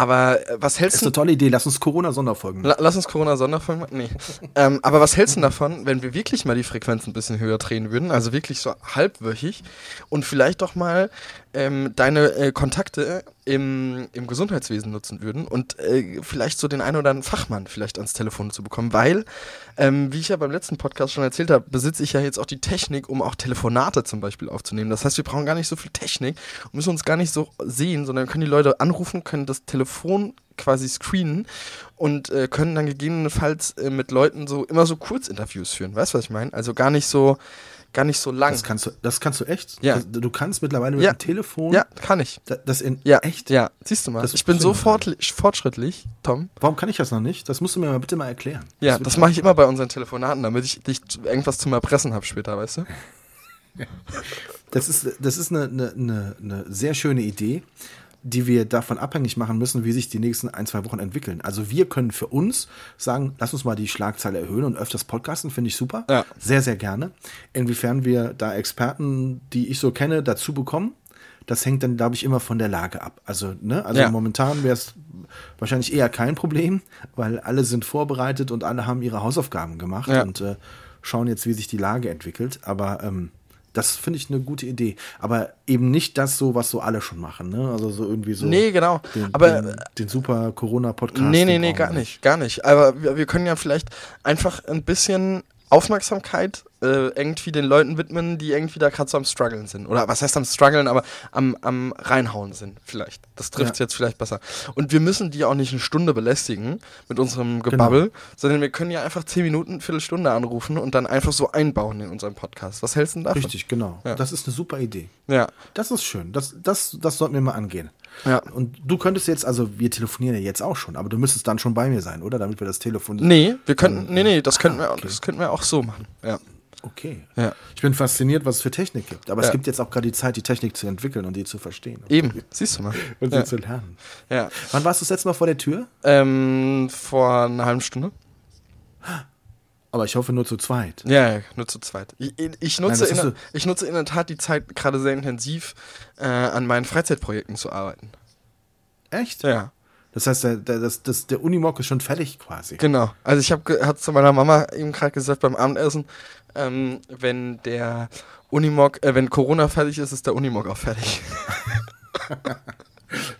aber äh, was hältst ist du? eine tolle Idee. Lass uns Corona-Sonderfolgen machen. La lass uns Corona-Sonderfolgen machen. Nee. ähm, aber was hältst du davon, wenn wir wirklich mal die Frequenz ein bisschen höher drehen würden? Also wirklich so halbwöchig und vielleicht doch mal ähm, deine äh, Kontakte im, im Gesundheitswesen nutzen würden und äh, vielleicht so den einen oder anderen Fachmann vielleicht ans Telefon zu bekommen, weil, ähm, wie ich ja beim letzten Podcast schon erzählt habe, besitze ich ja jetzt auch die Technik, um auch Telefonate zum Beispiel aufzunehmen. Das heißt, wir brauchen gar nicht so viel Technik und müssen uns gar nicht so sehen, sondern können die Leute anrufen, können das Telefon quasi screenen und äh, können dann gegebenenfalls äh, mit Leuten so immer so Kurzinterviews führen. Weißt du, was ich meine? Also gar nicht so, gar nicht so lang. Das kannst du, das kannst du echt? Ja. Das, du kannst mittlerweile mit Ja. dem Telefon. ja, kann ich. da- Das in Ja, echt. Ja, siehst du mal. Das ich bin so fortschrittlich, Tom. Warum kann ich das noch nicht? Das musst du mir mal bitte mal erklären. Ja, das toll. mache ich immer bei unseren Telefonaten, damit ich dich irgendwas zum Erpressen habe später, weißt du? Das ist, das ist eine, eine, eine, eine sehr schöne Idee, die wir davon abhängig machen müssen, wie sich die nächsten ein, zwei Wochen entwickeln. Also wir können für uns sagen, lass uns mal die Schlagzeile erhöhen und öfters podcasten, finde ich super. Ja. Sehr, sehr gerne. Inwiefern wir da Experten, die ich so kenne, dazu bekommen, das hängt dann, glaube ich, immer von der Lage ab. Also, ne, also Ja. momentan wäre es wahrscheinlich eher kein Problem, weil alle sind vorbereitet und alle haben ihre Hausaufgaben gemacht Ja. und äh, schauen jetzt, wie sich die Lage entwickelt. Aber ähm, das finde ich eine gute Idee. Aber eben nicht das so, was so alle schon machen. Ne? Also so irgendwie so. Nee, genau. Den, Aber den, den super Corona-Podcast. Nee, nee, nee, gar nicht, gar nicht. Aber wir, wir können ja vielleicht einfach ein bisschen Aufmerksamkeit äh, irgendwie den Leuten widmen, die irgendwie da gerade so am struggeln sind. Oder was heißt am struggeln, aber am, am reinhauen sind vielleicht. Das trifft Ja. jetzt vielleicht besser. Und wir müssen die auch nicht eine Stunde belästigen mit Genau. unserem Gebabbel, sondern wir können ja einfach zehn Minuten, Viertelstunde anrufen und dann einfach so einbauen in unserem Podcast. Was hältst du denn davon? Richtig, genau. Ja. Das ist eine super Idee. Ja. Das ist schön. Das, das, das sollten wir mal angehen. Ja. Und du könntest jetzt, also wir telefonieren ja jetzt auch schon, aber du müsstest dann schon bei mir sein, oder? Damit wir das Telefon. Nee, wir könnten, nee, nee, das könnten wir, auch- okay. das könnten wir auch so machen. Ja. Okay. Ja. Ich bin fasziniert, was es für Technik gibt. Aber Ja. es gibt jetzt auch gerade die Zeit, die Technik zu entwickeln und die zu verstehen. Eben, siehst du mal. Und sie Ja. zu lernen. ja. Wann warst du das letzte Mal vor der Tür? Ähm, vor einer halben Stunde. Aber ich hoffe nur zu zweit. Ja, nur zu zweit. Ich, ich, nutze, das in, der- ich nutze in der Tat die Zeit gerade sehr intensiv, äh, an meinen Freizeitprojekten zu arbeiten. Echt? Ja, Das heißt, der, der, das, das, der Unimog ist schon fertig quasi. genau. Also ich habe hab zu meiner Mama eben gerade gesagt beim Abendessen, ähm, wenn der Unimog, äh, wenn Corona fertig ist, ist der Unimog auch fertig.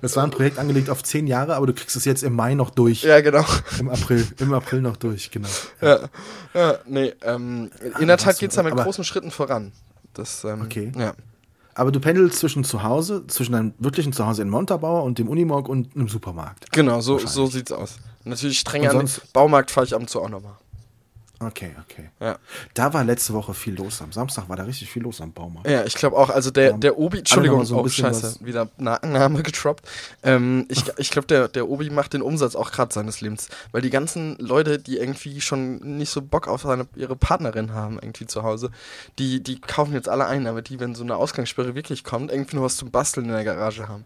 Das war ein Projekt angelegt auf zehn Jahre, aber du kriegst es jetzt im Mai noch durch. ja, genau. Im April, im April noch durch, genau. Ja, ja nee, ähm, in der Tat geht es da mit großen Schritten voran. Das, ähm, Okay. Ja. Aber du pendelst zwischen zu Hause, zwischen deinem wirklichen Zuhause in Montabaur und dem Unimog und einem Supermarkt. Genau, so, so sieht's aus. Natürlich streng Und an den sonst- Baumarkt fahre ich ab und zu auch nochmal. Okay, okay. Ja. Da war letzte Woche viel los. Am Samstag war da richtig viel los am Baumarkt. Ja, ich glaube auch, also der, Ja, der Obi, Entschuldigung, so ein oh, scheiße, wieder Name getroppt. Ähm, ich ich glaube, der, der Obi macht den Umsatz auch gerade seines Lebens, weil die ganzen Leute, die irgendwie schon nicht so Bock auf seine, ihre Partnerin haben, irgendwie zu Hause, die, die kaufen jetzt alle ein, aber die, wenn so eine Ausgangssperre wirklich kommt, irgendwie nur was zum Basteln in der Garage haben.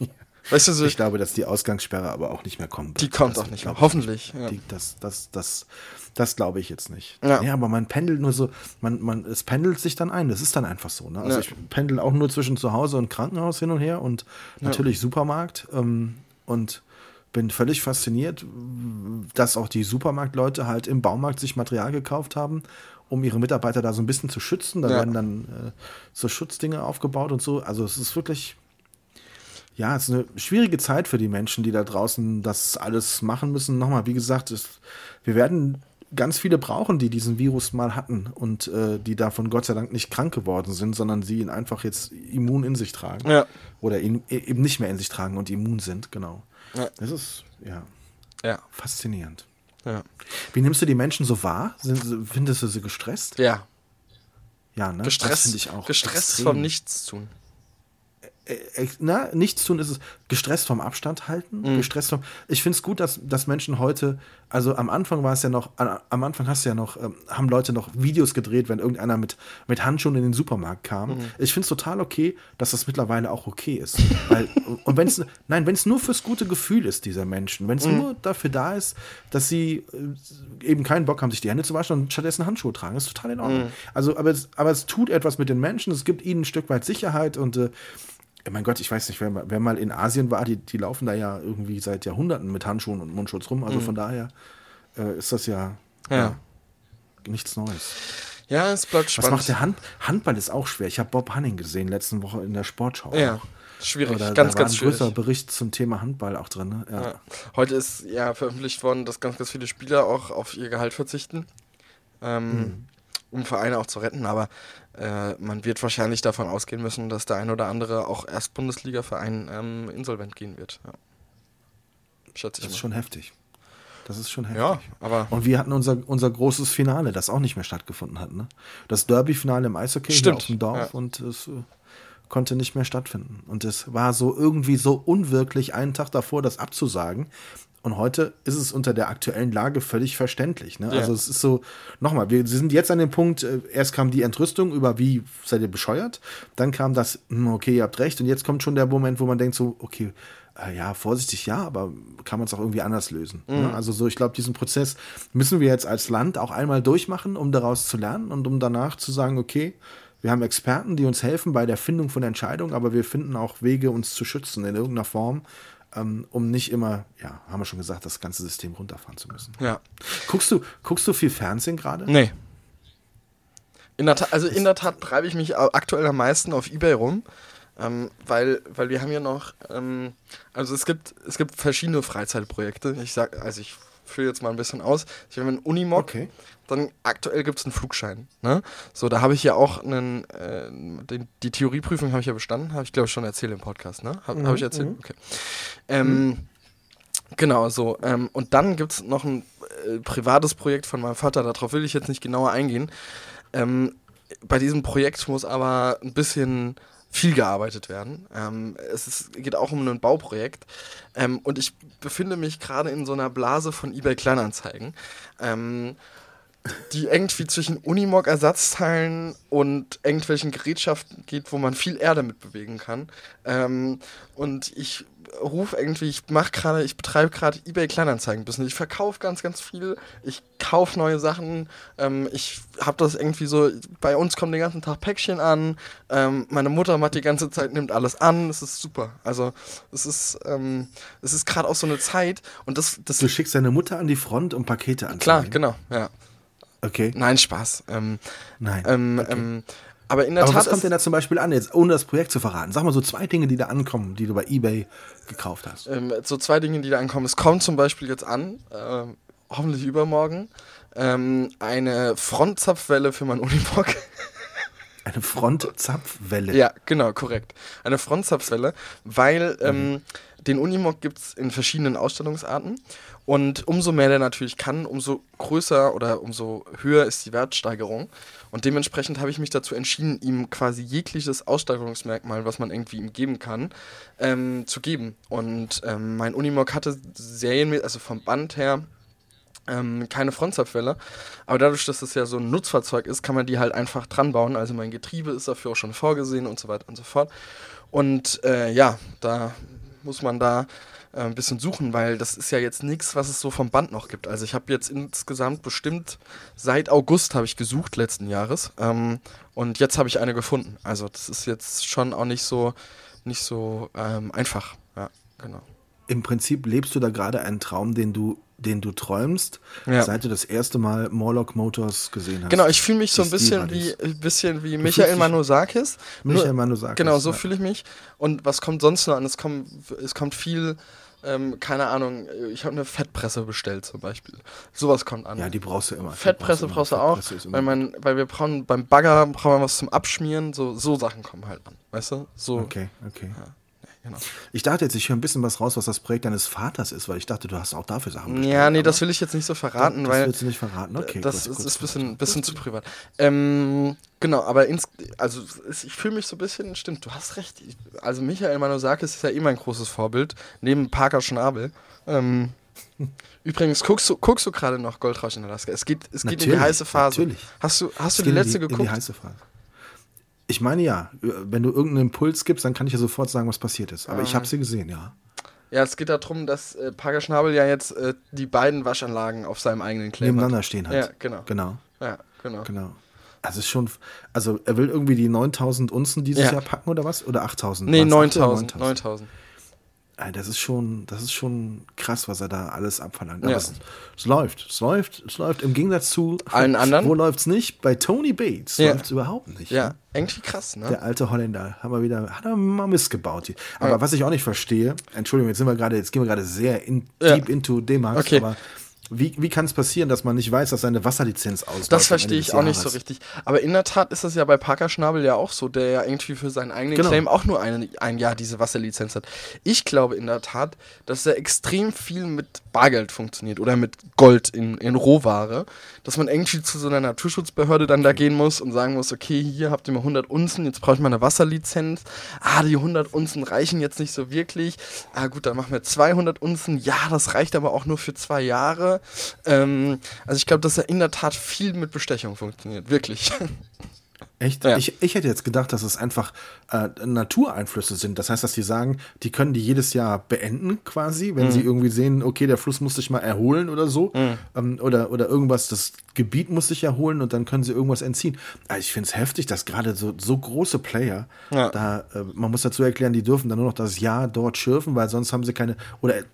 Weißt du, so, Ich glaube, dass die Ausgangssperre aber auch nicht mehr kommen wird. die kommt Das auch nicht mehr. ich Hoffentlich. Ja. Die, das, das, das, das glaube ich jetzt nicht. Ja. aber man pendelt nur so, man, man, es pendelt sich dann ein. Das ist dann einfach so. Ne? Also Ja. ich pendel auch nur zwischen zu Hause und Krankenhaus hin und her und natürlich Supermarkt. Ähm, und bin völlig fasziniert, dass auch die Supermarktleute halt im Baumarkt sich Material gekauft haben, um ihre Mitarbeiter da so ein bisschen zu schützen. Da Ja. werden dann äh, so Schutzdinge aufgebaut und so. Also es ist wirklich, ja, es ist eine schwierige Zeit für die Menschen, die da draußen das alles machen müssen. Nochmal, wie gesagt, es, wir werden ganz viele brauchen, die diesen Virus mal hatten und äh, die davon Gott sei Dank nicht krank geworden sind, sondern sie ihn einfach jetzt immun in sich tragen. Ja. Oder ihn e- eben nicht mehr in sich tragen und immun sind, genau. Ja. Das ist, ja, Ja. faszinierend. Ja. Wie nimmst du die Menschen so wahr? Sind, findest du sie gestresst? ja. Ja, ne? Das Gestresst, finde ich auch. gestresst extrem. vom Nichtstun. Äh, na, nichts tun ist es gestresst vom Abstand halten, Mhm. gestresst vom. Ich finde es gut, dass, dass Menschen heute, also am Anfang war es ja noch, am Anfang hast du ja noch, ähm, haben Leute noch Videos gedreht, wenn irgendeiner mit, mit Handschuhen in den Supermarkt kam. Mhm. Ich finde es total okay, dass das mittlerweile auch okay ist. Weil, und wenn es, nein, wenn es nur fürs gute Gefühl ist, dieser Menschen, wenn es Mhm. nur dafür da ist, dass sie äh, eben keinen Bock haben, sich die Hände zu waschen und stattdessen Handschuhe tragen, ist total in Ordnung. Mhm. Also, aber es, aber es tut etwas mit den Menschen, es gibt ihnen ein Stück weit Sicherheit und äh, mein Gott, ich weiß nicht, wer, mal- wer mal in Asien war, die, die laufen da ja irgendwie seit Jahrhunderten mit Handschuhen und Mundschutz rum. Also von daher äh, ist das ja, Mhm. Ja. nichts Neues. Ja, es bleibt Was spannend. macht der Hand? Handball ist auch schwer. Ich habe Bob Hanning gesehen letzte Woche in der Sportschau. Ja, schwierig. Oder ganz, da war ganz ein schwierig. größerer Bericht zum Thema Handball auch drin. Ne? Ja. Ja. Heute ist ja veröffentlicht worden, dass ganz, ganz viele Spieler auch auf ihr Gehalt verzichten, ähm, Mhm. Um Vereine auch zu retten. Aber äh, man wird wahrscheinlich davon ausgehen müssen, dass der ein oder andere auch erst Bundesliga-Verein ähm, insolvent gehen wird. Ja. Schätze ich Das ist mal. schon heftig. Das ist schon heftig. Ja, aber Und wir hatten unser, unser großes Finale, das auch nicht mehr stattgefunden hat. Ne? Das Derby-Finale im Eishockey Stimmt, auf dem Dorf ja. und es äh, konnte nicht mehr stattfinden. Und es war so irgendwie so unwirklich, einen Tag davor das abzusagen. Und heute ist es unter der aktuellen Lage völlig verständlich. Ne? Ja. Also es ist so, nochmal, wir sind jetzt an dem Punkt, äh, erst kam die Entrüstung über wie seid ihr bescheuert, dann kam das, hm, okay, ihr habt recht, und jetzt kommt schon der Moment, wo man denkt so, okay, äh, ja, vorsichtig, ja, aber kann man es auch irgendwie anders lösen. Ne? Also so, ich glaube, diesen Prozess müssen wir jetzt als Land auch einmal durchmachen, um daraus zu lernen und um danach zu sagen, okay, wir haben Experten, die uns helfen bei der Findung von Entscheidungen, aber wir finden auch Wege, uns zu schützen in irgendeiner Form, um nicht immer, ja, haben wir schon gesagt, das ganze System runterfahren zu müssen. ja. Guckst du, guckst du viel Fernsehen gerade? Nee. In der Tat, also in der Tat treibe ich mich aktuell am meisten auf Ebay rum, ähm, weil, weil wir haben ja noch, ähm, also es gibt, es gibt verschiedene Freizeitprojekte. Ich sag, also ich führe jetzt mal ein bisschen aus. Ich habe einen Unimog, Okay. dann aktuell gibt es einen Flugschein. Ne? So, da habe ich ja auch einen, äh, den, die Theorieprüfung habe ich ja bestanden, habe ich glaube ich schon erzählt im Podcast, ne? Habe hab ich erzählt? Okay. Ähm, Genau, so. Ähm, und dann gibt es noch ein äh, privates Projekt von meinem Vater, darauf will ich jetzt nicht genauer eingehen. Ähm, bei diesem Projekt muss aber ein bisschen viel gearbeitet werden. Ähm, es ist, geht auch um ein Bauprojekt. Ähm, und ich befinde mich gerade in so einer Blase von eBay Kleinanzeigen. Ähm, die irgendwie zwischen Unimog-Ersatzteilen und irgendwelchen Gerätschaften geht, wo man viel Erde mit bewegen kann. Ähm, und ich rufe irgendwie, ich mache gerade, ich betreibe gerade eBay Kleinanzeigen-Business. Ich verkaufe ganz, ganz viel. Ich kaufe neue Sachen. Ähm, ich habe das irgendwie so, bei uns kommen den ganzen Tag Päckchen an. Ähm, meine Mutter macht die ganze Zeit, nimmt alles an. Es ist super. Also es ist, ähm, es ist gerade auch so eine Zeit und das, das Du schickst deine Mutter an die Front, um Pakete anzunehmen. klar, genau, ja. Okay. Nein, Spaß. Ähm, Nein. ähm, okay. ähm, aber in der Aber Tat was kommt denn da zum Beispiel an, jetzt ohne das Projekt zu verraten? Sag mal so zwei Dinge, die da ankommen, die du bei eBay gekauft hast. ähm, so zwei Dinge, die da ankommen. Es kommt zum Beispiel jetzt an, ähm, hoffentlich übermorgen, ähm, eine Frontzapfwelle für mein Unimog. Eine Frontzapfwelle. ja, genau, korrekt. Eine Frontzapfwelle, weil ähm, den Unimog gibt es in verschiedenen Ausstattungsarten. Und umso mehr der natürlich kann, umso größer oder umso höher ist die Wertsteigerung. Und dementsprechend habe ich mich dazu entschieden, ihm quasi jegliches Ausstattungsmerkmal, was man irgendwie ihm geben kann, ähm, zu geben. Und ähm, mein Unimog hatte serienmäßig, also vom Band her, ähm, keine Frontzapfwelle. Aber dadurch, dass das ja so ein Nutzfahrzeug ist, kann man die halt einfach dran bauen. Also mein Getriebe ist dafür auch schon vorgesehen und so weiter und so fort. Und äh, ja, da muss man da äh, ein bisschen suchen, weil das ist ja jetzt nichts, was es so vom Band noch gibt. Also ich habe jetzt insgesamt bestimmt seit August habe ich gesucht letzten Jahres ähm, und jetzt habe ich eine gefunden. Also das ist jetzt schon auch nicht so nicht so ähm, einfach. Ja, genau. Im Prinzip lebst du da gerade einen Traum, den du den du träumst, Ja. seit du das erste Mal Morlock Motors gesehen hast. Genau, ich fühle mich so ein bisschen wie, ein bisschen wie Michael Manusakis. Michael Manusakis, Genau, so ja. fühle ich mich. Und was kommt sonst noch an? Es kommt, es kommt viel, ähm, keine Ahnung, ich habe eine Fettpresse bestellt zum Beispiel. Sowas kommt an. Ja, die brauchst du immer. Fettpresse immer. brauchst du auch, weil, man, weil wir brauchen beim Bagger brauchen wir was zum Abschmieren. So, so Sachen kommen halt an, weißt du? So, Okay, okay. Genau. Ich dachte jetzt, ich höre ein bisschen was raus, was das Projekt deines Vaters ist, weil ich dachte, du hast auch dafür Sachen bestellt. Ja, nee, das will ich jetzt nicht so verraten, das weil willst du nicht verraten. Okay, das ist, ist ein bisschen, bisschen zu privat. Ähm, genau, aber ins, also ich fühle mich so ein bisschen, stimmt, du hast recht. Ich, also Michael Manusakis ist ja eh mein großes Vorbild, neben Parker Schnabel. Ähm, übrigens, guckst du, guckst du gerade noch Goldrausch in Alaska? Es geht, es geht in die heiße Phase. natürlich. Hast du, hast du die in letzte in geguckt? die heiße Phase. Ich meine ja, wenn du irgendeinen Impuls gibst, dann kann ich ja sofort sagen, was passiert ist. Aber ich Ah. habe sie gesehen, ja. Ja, es geht darum, dass äh, Parker Schnabel ja jetzt äh, die beiden Waschanlagen auf seinem eigenen Claim Nebeneinander hat. stehen hat. Ja, genau. Genau, Ja, genau. genau. Also ist schon, also er will irgendwie die 9000 Unzen dieses Ja. Jahr packen oder was? Oder 8000? Nee, Waren's 8 oder 9000. 9000. Ey, Das ist schon, das ist schon krass, was er da alles abverlangt. Aber Ja. es, es läuft, es läuft, es läuft. Im Gegensatz zu Allen anderen? Wo läuft's nicht? Bei Tony Bates Ja. läuft's überhaupt nicht. Ja, irgendwie krass, ne? Der alte Holländer, haben wir wieder, hat er mal missgebaut hier. Aber was ich auch nicht verstehe, Entschuldigung, jetzt sind wir gerade, jetzt gehen wir gerade sehr in, Ja. deep into D-Max, Okay. aber wie, wie kann es passieren, dass man nicht weiß, dass seine Wasserlizenz ausläuft? Das verstehe ich auch nicht so richtig. Aber in der Tat ist das ja bei Parker Schnabel ja auch so, der ja irgendwie für seinen eigenen Genau. Claim auch nur ein, ein Jahr diese Wasserlizenz hat. Ich glaube in der Tat, dass er extrem viel mit Bargeld funktioniert oder mit Gold in, in Rohware, dass man irgendwie zu so einer Naturschutzbehörde dann da gehen muss und sagen muss, okay, hier habt ihr mal 100 Unzen, jetzt brauche ich mal eine Wasserlizenz. Ah, die 100 Unzen reichen jetzt nicht so wirklich. Ah gut, dann machen wir 200 Unzen. Ja, das reicht aber auch nur für zwei Jahre. Ähm, also ich glaube, dass er in der Tat viel mit Bestechung funktioniert, wirklich. Echt? Ja. Ich, ich hätte jetzt gedacht, dass es einfach äh, Natureinflüsse sind. Das heißt, dass die sagen, die können die jedes Jahr beenden quasi, wenn Mhm. sie irgendwie sehen, okay, der Fluss muss sich mal erholen oder so. Ähm, oder, oder irgendwas, das Gebiet muss sich erholen und dann können sie irgendwas entziehen. Also ich finde es heftig, dass gerade so, so große Player, Ja. da, äh, man muss dazu erklären, die dürfen dann nur noch das Jahr dort schürfen, weil sonst haben sie keine, oder äh,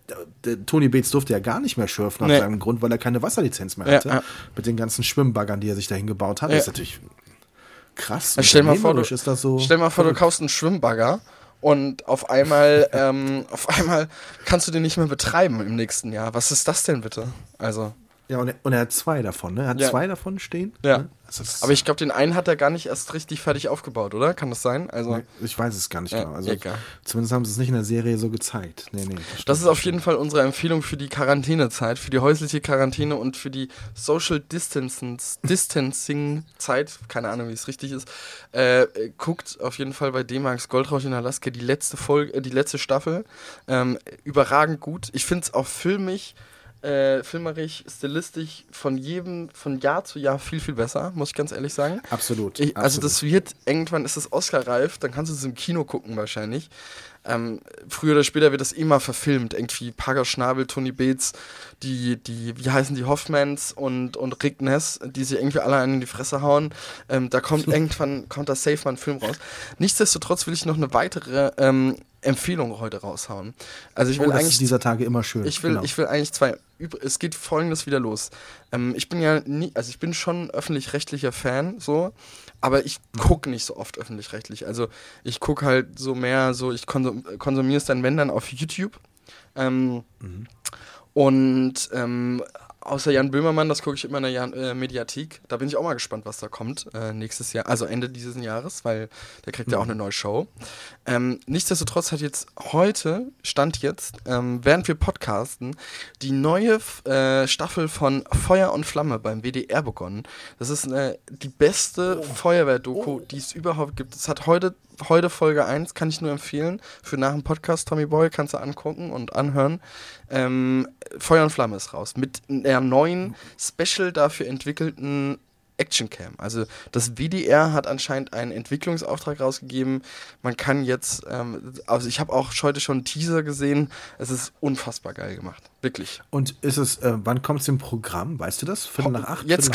Tony Bates durfte ja gar nicht mehr schürfen aus Nee. seinem Grund, weil er keine Wasserlizenz mehr hatte. ja. Mit den ganzen Schwimmbaggern, die er sich dahin gebaut hat. Das ist natürlich krass. stell mal vor, du, ist das so. stell mal vor, du kaufst einen Schwimmbagger und auf einmal, ähm, auf einmal kannst du den nicht mehr betreiben im nächsten Jahr. Was ist das denn bitte? Also. Ja, und er, und er hat zwei davon, ne? Er hat Ja. zwei davon stehen. Ja. Ne? Also das- Aber ich glaube, den einen hat er gar nicht erst richtig fertig aufgebaut, oder? Kann das sein? Also. ich weiß es gar nicht Ja, genau. Also, egal. zumindest haben sie es nicht in der Serie so gezeigt. Nee, nee. Das stimmt. ist auf jeden Fall unsere Empfehlung für die Quarantänezeit, für die häusliche Quarantäne und für die Social Distancing, Distancing Zeit, keine Ahnung, wie es richtig ist. Äh, äh, guckt auf jeden Fall bei D-Max Goldrausch in Alaska die letzte Folge, äh, die letzte Staffel. Ähm, überragend gut. Ich finde es auch filmig, äh, filmerisch, stilistisch von jedem, von Jahr zu Jahr viel, viel besser, muss ich ganz ehrlich sagen. Absolut. Ich, also absolut. das wird, irgendwann ist es Oscar-reif, dann kannst du es im Kino gucken wahrscheinlich. Ähm, früher oder später wird das immer verfilmt. Irgendwie Parker Schnabel, Tony Bates, die, die, wie heißen die, Hoffmans und, und Rick Ness, die sich irgendwie alle in die Fresse hauen. Ähm, da kommt irgendwann, kommt da safe mal ein Film raus. Nichtsdestotrotz will ich noch eine weitere ähm, Empfehlung heute raushauen. Also ich will oh, das eigentlich ist dieser Tage immer schön. ich will, genau. ich will eigentlich zwei. Es geht folgendes wieder los. Ähm, ich bin ja nie, also ich bin schon öffentlich-rechtlicher Fan, so, aber ich gucke nicht so oft öffentlich-rechtlich. Also ich gucke halt so mehr, so, ich konsum, konsumiere es dann, wenn dann auf YouTube. Ähm, Und ähm, außer Jan Böhmermann, das gucke ich immer in der Jan, äh, Mediathek. Da bin ich auch mal gespannt, was da kommt äh, nächstes Jahr, also Ende dieses Jahres, weil der kriegt ja auch eine neue Show. Ähm, nichtsdestotrotz hat jetzt heute, stand jetzt, ähm, während wir podcasten, die neue F- äh, Staffel von Feuer und Flamme beim WDR begonnen. Das ist äh, die beste Feuerwehr-Doku, die es überhaupt gibt. Es hat heute, heute Folge 1, kann ich nur empfehlen. Für nach dem Podcast, Tommy Boy, kannst du angucken und anhören. Ähm, Feuer und Flamme ist raus. Mit einer neuen, special dafür entwickelten Actioncam. Also das WDR hat anscheinend einen Entwicklungsauftrag rausgegeben. Man kann jetzt, ähm, also ich habe auch heute schon einen Teaser gesehen. Es ist unfassbar geil gemacht, wirklich. Und ist es, äh, wann kommt es im Programm? Weißt du das? Viertel nach acht? Jetzt,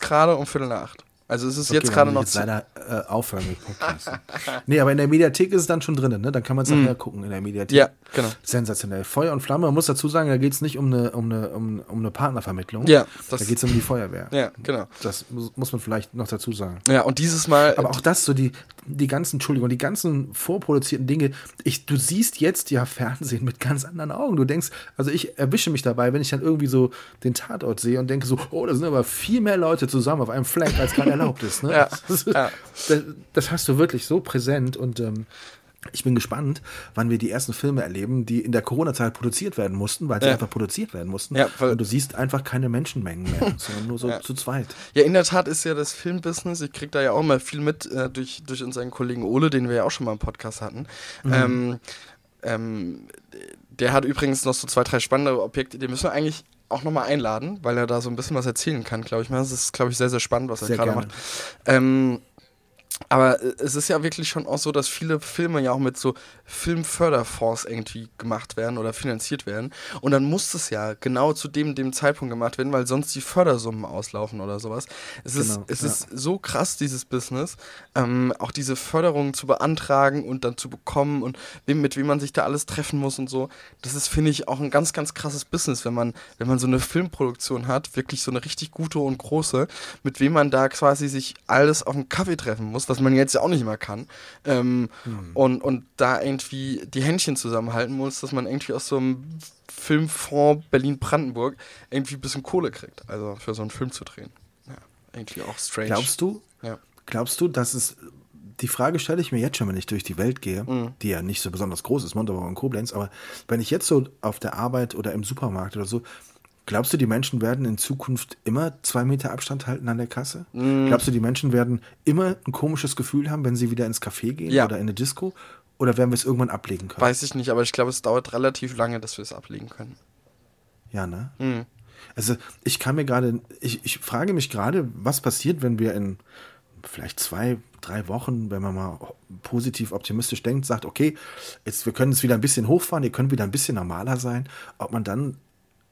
gerade um Viertel nach acht. Also es ist Okay, jetzt gerade noch jetzt leider äh, aufhören mit Podcasten. nee, aber in der Mediathek ist es dann schon drin, ne? Dann kann man es nachher gucken in der Mediathek. Mhm. Ja, genau. Sensationell. Feuer und Flamme. Man muss dazu sagen, da geht es nicht um eine, um eine, um, um eine Partnervermittlung. Ja, da geht es um die Feuerwehr. Ja, genau. Das muss, muss man vielleicht noch dazu sagen. Ja, und dieses Mal. Aber auch das, so die, die ganzen, Entschuldigung, die ganzen vorproduzierten Dinge, ich, du siehst jetzt ja Fernsehen mit ganz anderen Augen. Du denkst, also ich erwische mich dabei, wenn ich dann irgendwie so den Tatort sehe und denke so, oh, da sind aber viel mehr Leute zusammen auf einem Flank, als gerade erlaubt ist. Ne? Ja, Das, ja. das, das hast du wirklich so präsent und ähm, ich bin gespannt, wann wir die ersten Filme erleben, die in der Corona-Zeit produziert werden mussten, weil sie Ja. einfach produziert werden mussten. Ja, und du siehst einfach keine Menschenmengen mehr, sondern nur so Ja. zu zweit. Ja, in der Tat ist ja das Filmbusiness, ich krieg da ja auch mal viel mit äh, durch, durch unseren Kollegen Ole, den wir ja auch schon mal im Podcast hatten. Ähm, ähm, der hat übrigens noch so zwei, drei spannende Objekte, die müssen wir eigentlich auch nochmal einladen, weil er da so ein bisschen was erzählen kann, glaube ich mal. Das ist, glaube ich, sehr, sehr spannend, was er gerade macht. Ähm, aber äh, es ist ja wirklich schon auch so, dass viele Filme ja auch mit so Filmförderfonds irgendwie gemacht werden oder finanziert werden. Und dann muss es ja genau zu dem, dem Zeitpunkt gemacht werden, weil sonst die Fördersummen auslaufen oder sowas. Es ist, Genau, es ja. ist so krass, dieses Business, ähm, auch diese Förderung zu beantragen und dann zu bekommen und wem, mit wem man sich da alles treffen muss und so. Das ist, finde ich, auch ein ganz, ganz krasses Business, wenn man, wenn man so eine Filmproduktion hat, wirklich so eine richtig gute und große, mit wem man da quasi sich alles auf einen Kaffee treffen muss, was man jetzt ja auch nicht mehr kann. Ähm, und, und da irgendwie die Händchen zusammenhalten muss, dass man irgendwie aus so einem Filmfonds Berlin-Brandenburg irgendwie ein bisschen Kohle kriegt, also für so einen Film zu drehen. Ja, irgendwie auch strange. Glaubst du, Ja. Glaubst du, dass es. Die Frage stelle ich mir jetzt schon, wenn ich durch die Welt gehe, Mhm. die ja nicht so besonders groß ist, Montabaur und Koblenz, aber wenn ich jetzt so auf der Arbeit oder im Supermarkt oder so, glaubst du, die Menschen werden in Zukunft immer zwei Meter Abstand halten an der Kasse? Mhm. Glaubst du, die Menschen werden immer ein komisches Gefühl haben, wenn sie wieder ins Café gehen Ja. oder in eine Disco? Oder werden wir es irgendwann ablegen können? Weiß ich nicht, aber ich glaube, es dauert relativ lange, dass wir es ablegen können. Ja, ne? Mhm. Also ich kann mir gerade, ich, ich frage mich gerade, was passiert, wenn wir in vielleicht zwei, drei Wochen, wenn man mal positiv optimistisch denkt, sagt, okay, jetzt wir können es wieder ein bisschen hochfahren, ihr könnt wieder ein bisschen normaler sein, ob man dann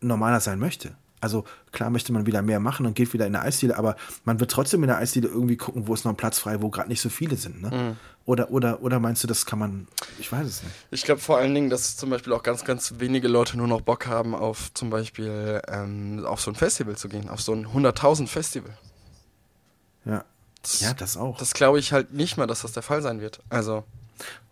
normaler sein möchte. Also klar möchte man wieder mehr machen und geht wieder in eine Eisdiele, aber man wird trotzdem in der Eisdiele irgendwie gucken, wo ist noch ein Platz frei, wo gerade nicht so viele sind. Ne? Oder, oder, oder meinst du, das kann man, ich weiß es nicht. Ich glaube vor allen Dingen, dass zum Beispiel auch ganz, ganz wenige Leute nur noch Bock haben, auf zum Beispiel ähm, auf so ein Festival zu gehen, auf so ein 100.000 Festival. Ja, Das, ja das auch. Das glaube ich halt nicht mal, dass das der Fall sein wird. Also,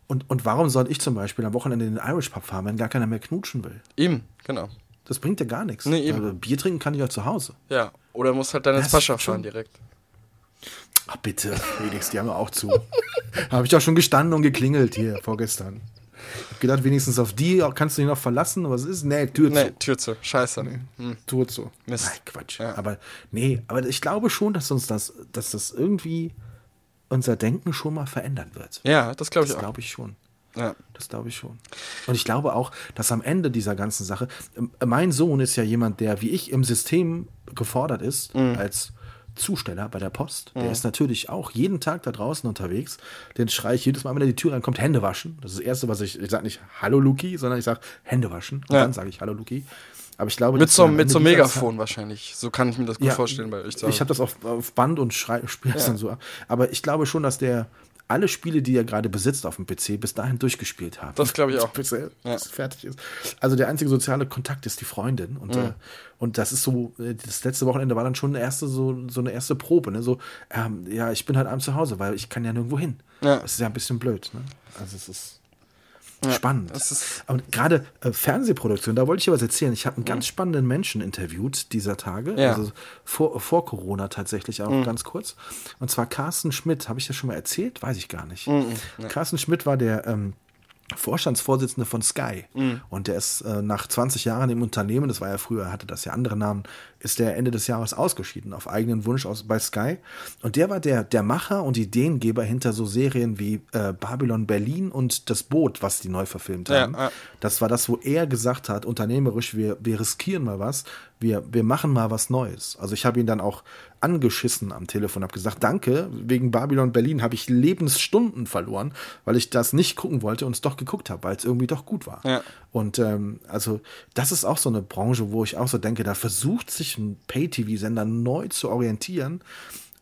und, und warum soll ich zum Beispiel am Wochenende in den Irish Pub fahren, wenn gar keiner mehr knutschen will? eben, genau. Das bringt ja gar nichts. Nee, eben. Also Bier trinken kann ich ja zu Hause. Ja, oder musst halt dann ins Das Pascha fahren direkt. Ach bitte, Felix, die haben ja auch zu. Habe ich doch schon gestanden und geklingelt hier vorgestern. Hab gedacht, wenigstens auf die kannst du dich noch verlassen. Was ist? Nee, Tür Nee, zu. Tür zu. Scheiße. Hm. Tür zu. Mist. Nein, Quatsch. Ja. Aber nee, aber ich glaube schon, dass uns das, dass das irgendwie unser Denken schon mal verändern wird. Ja, das glaube ich Das auch. glaube ich schon. Ja. Das glaube ich schon. Und ich glaube auch, dass am Ende dieser ganzen Sache, ähm, mein Sohn ist ja jemand, der wie ich im System gefordert ist, Mhm. als Zusteller bei der Post. Der ist natürlich auch jeden Tag da draußen unterwegs. Den schreie ich jedes Mal, wenn er die Tür reinkommt, Hände waschen. Das ist das Erste, was ich, ich sage nicht Hallo Luki, sondern ich sage Hände waschen. Und Ja. dann sage ich Hallo Luki. Aber ich glaube, Mit so, mit so dieser Megafon wahrscheinlich. So kann ich mir das gut Ja, vorstellen bei euch. ich habe das auf, auf Band und spiele es dann so ab. Aber ich glaube schon, dass der alle Spiele, die er gerade besitzt auf dem PC, bis dahin durchgespielt hat. Das glaube ich auch. Bis er Ja. er fertig ist. Also der einzige soziale Kontakt ist die Freundin. Und, Mhm. äh, und das ist so, äh, das letzte Wochenende war dann schon eine erste, so, so eine erste Probe. Ne? So, ähm, ja, ich bin halt abends zu Hause, weil ich kann ja nirgendwo hin. Ja. Das ist ja ein bisschen blöd. Ne? Also es ist spannend. das ist- Und gerade äh, Fernsehproduktion, da wollte ich dir was erzählen. Ich habe einen ganz spannenden Menschen interviewt dieser Tage. Mhm. Ja. Also vor, vor Corona tatsächlich auch Mhm. ganz kurz. Und zwar Carsten Schmidt. Habe ich das schon mal erzählt? Weiß ich gar nicht. Mhm. Carsten Schmidt war der ähm, Vorstandsvorsitzende von Sky. Mhm. Und der ist äh, nach 20 Jahren im Unternehmen, das war ja früher, hatte das ja andere Namen, ist der Ende des Jahres ausgeschieden, auf eigenen Wunsch aus, bei Sky. Und der war der, der Macher und Ideengeber hinter so Serien wie äh, Babylon Berlin und Das Boot, was die neu verfilmt Ja, haben. ja. Das war das, wo er gesagt hat, unternehmerisch, wir, wir riskieren mal was. wir, wir machen mal was Neues. Also ich habe ihn dann auch angeschissen am Telefon, habe gesagt, danke, wegen Babylon Berlin habe ich Lebensstunden verloren, weil ich das nicht gucken wollte und es doch geguckt habe, weil es irgendwie doch gut war. Ja. Und ähm, also das ist auch so eine Branche, wo ich auch so denke, da versucht sich ein Pay-TV-Sender neu zu orientieren.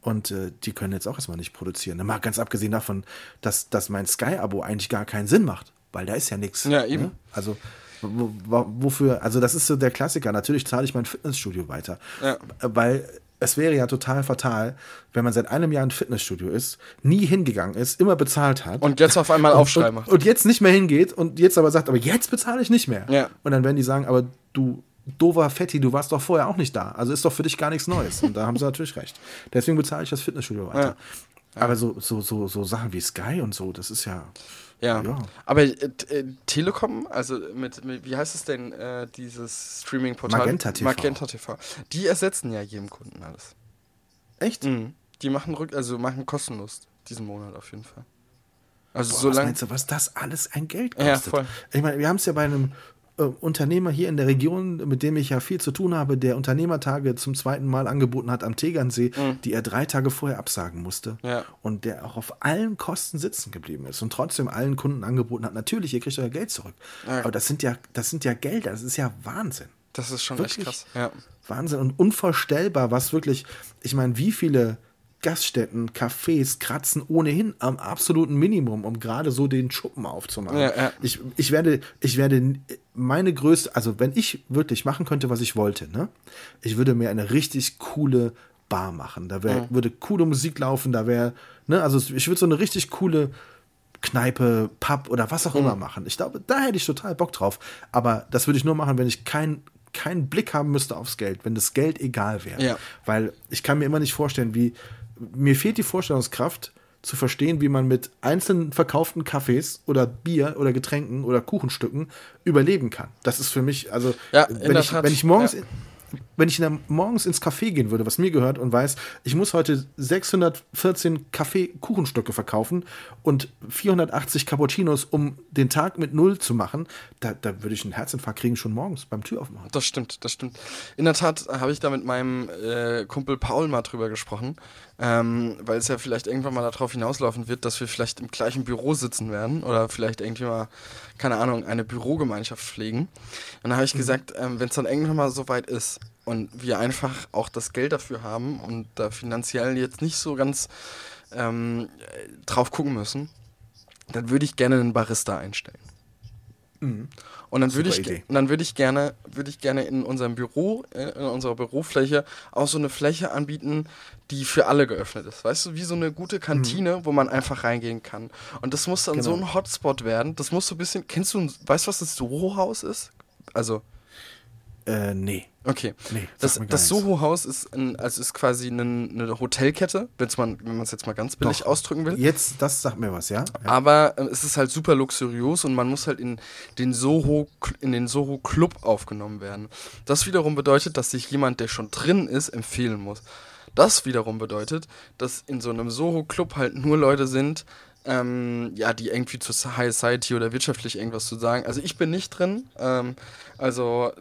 Und äh, die können jetzt auch erstmal nicht produzieren. Mal ganz abgesehen davon, dass, dass mein Sky-Abo eigentlich gar keinen Sinn macht, weil da ist ja nichts. Ja, eben. Ne? Also wo, wo, wofür, also das ist so der Klassiker. Natürlich zahle ich mein Fitnessstudio weiter. Ja. Weil es wäre ja total fatal, wenn man seit einem Jahr ein Fitnessstudio ist, nie hingegangen ist, immer bezahlt hat. Und jetzt auf einmal Aufschrei und, macht. und jetzt nicht mehr hingeht und jetzt aber sagt, aber jetzt bezahle ich nicht mehr. Ja. Und dann werden die sagen, aber du dover Fetti, du warst doch vorher auch nicht da. Also ist doch für dich gar nichts Neues. Und da haben sie natürlich recht. Deswegen bezahle ich das Fitnessstudio weiter. Aber so, so, so, so Sachen wie Sky und so, das ist ja. Ja. Ja. Aber äh, äh, Telekom, also mit, mit, wie heißt es denn, äh, dieses Streaming-Portal? Magenta TV. Magenta TV. Die ersetzen ja jedem Kunden alles. Echt? Mhm. Die machen rück, also machen kostenlos diesen Monat auf jeden Fall. Also Boah, was solange. meinst du, was das alles ein Geld Ja, kostet? voll. Ich meine, wir haben es ja bei einem äh, Unternehmer hier in der Region, mit dem ich ja viel zu tun habe, der Unternehmertage zum zweiten Mal angeboten hat am Tegernsee, die er drei Tage vorher absagen musste. Mhm. Ja. Und der auch auf allen Kosten sitzen geblieben ist und trotzdem allen Kunden angeboten hat, natürlich, ihr kriegt euer Geld zurück. Ja. Aber das sind ja, das sind ja Gelder, das ist ja Wahnsinn. Das ist schon Wirklich? echt krass. Ja. Wahnsinn und unvorstellbar, was wirklich, ich meine, wie viele Gaststätten, Cafés kratzen ohnehin am absoluten Minimum, um gerade so den Schuppen aufzumachen. Ja, ja. Ich, ich werde, ich werde meine größte, also wenn ich wirklich machen könnte, was ich wollte, ne, ich würde mir eine richtig coole Bar machen. Da wär, würde coole Musik laufen, da wäre, ne, also ich würde so eine richtig coole Kneipe, Pub oder was auch immer machen. Ich glaube, da hätte ich total Bock drauf. Aber das würde ich nur machen, wenn ich kein keinen Blick haben müsste aufs Geld, wenn das Geld egal wäre. Ja. Weil ich kann mir immer nicht vorstellen, wie mir fehlt die Vorstellungskraft zu verstehen, wie man mit einzeln verkauften Kaffees oder Bier oder Getränken oder Kuchenstücken überleben kann. Das ist für mich, also Ja, wenn, ich, wenn ich morgens ja. Wenn ich dann morgens ins Café gehen würde, was mir gehört und weiß, ich muss heute 614 Kaffee-Kuchenstücke verkaufen und 480 Cappuccinos, um den Tag mit Null zu machen, da, da würde ich einen Herzinfarkt kriegen schon morgens beim Tür aufmachen. Das stimmt, das stimmt. In der Tat habe ich da mit meinem äh, Kumpel Paul mal drüber gesprochen, ähm, weil es ja vielleicht irgendwann mal darauf hinauslaufen wird, dass wir vielleicht im gleichen Büro sitzen werden oder vielleicht irgendwie mal, keine Ahnung, eine Bürogemeinschaft pflegen. Und da habe ich gesagt, ähm, wenn es dann irgendwann mal so weit ist und wir einfach auch das Geld dafür haben und da finanziell jetzt nicht so ganz ähm, äh, drauf gucken müssen, dann würde ich gerne einen Barista einstellen. Und dann würde ich, Idee. und dann würde ich gerne, würde ich gerne in unserem Büro, äh, in unserer Bürofläche auch so eine Fläche anbieten, die für alle geöffnet ist. Weißt du, wie so eine gute Kantine, wo man einfach reingehen kann. Und das muss dann so Genau. ein Hotspot werden. Das muss so ein bisschen. Kennst du, weißt du, was das Soho-Haus ist? Also, Äh, nee. okay. Nee, das das. Soho-Haus ist, ein, also ist quasi eine, eine Hotelkette, man, wenn man es jetzt mal ganz billig Doch. ausdrücken will. Jetzt, das sagt mir was, ja? ja. Aber äh, es ist halt super luxuriös und man muss halt in den Soho in den Soho Club aufgenommen werden. Das wiederum bedeutet, dass sich jemand, der schon drin ist, empfehlen muss. Das wiederum bedeutet, dass in so einem Soho Club halt nur Leute sind, ähm, ja, die irgendwie zur High Society oder wirtschaftlich irgendwas zu sagen. Also ich bin nicht drin. Ähm, also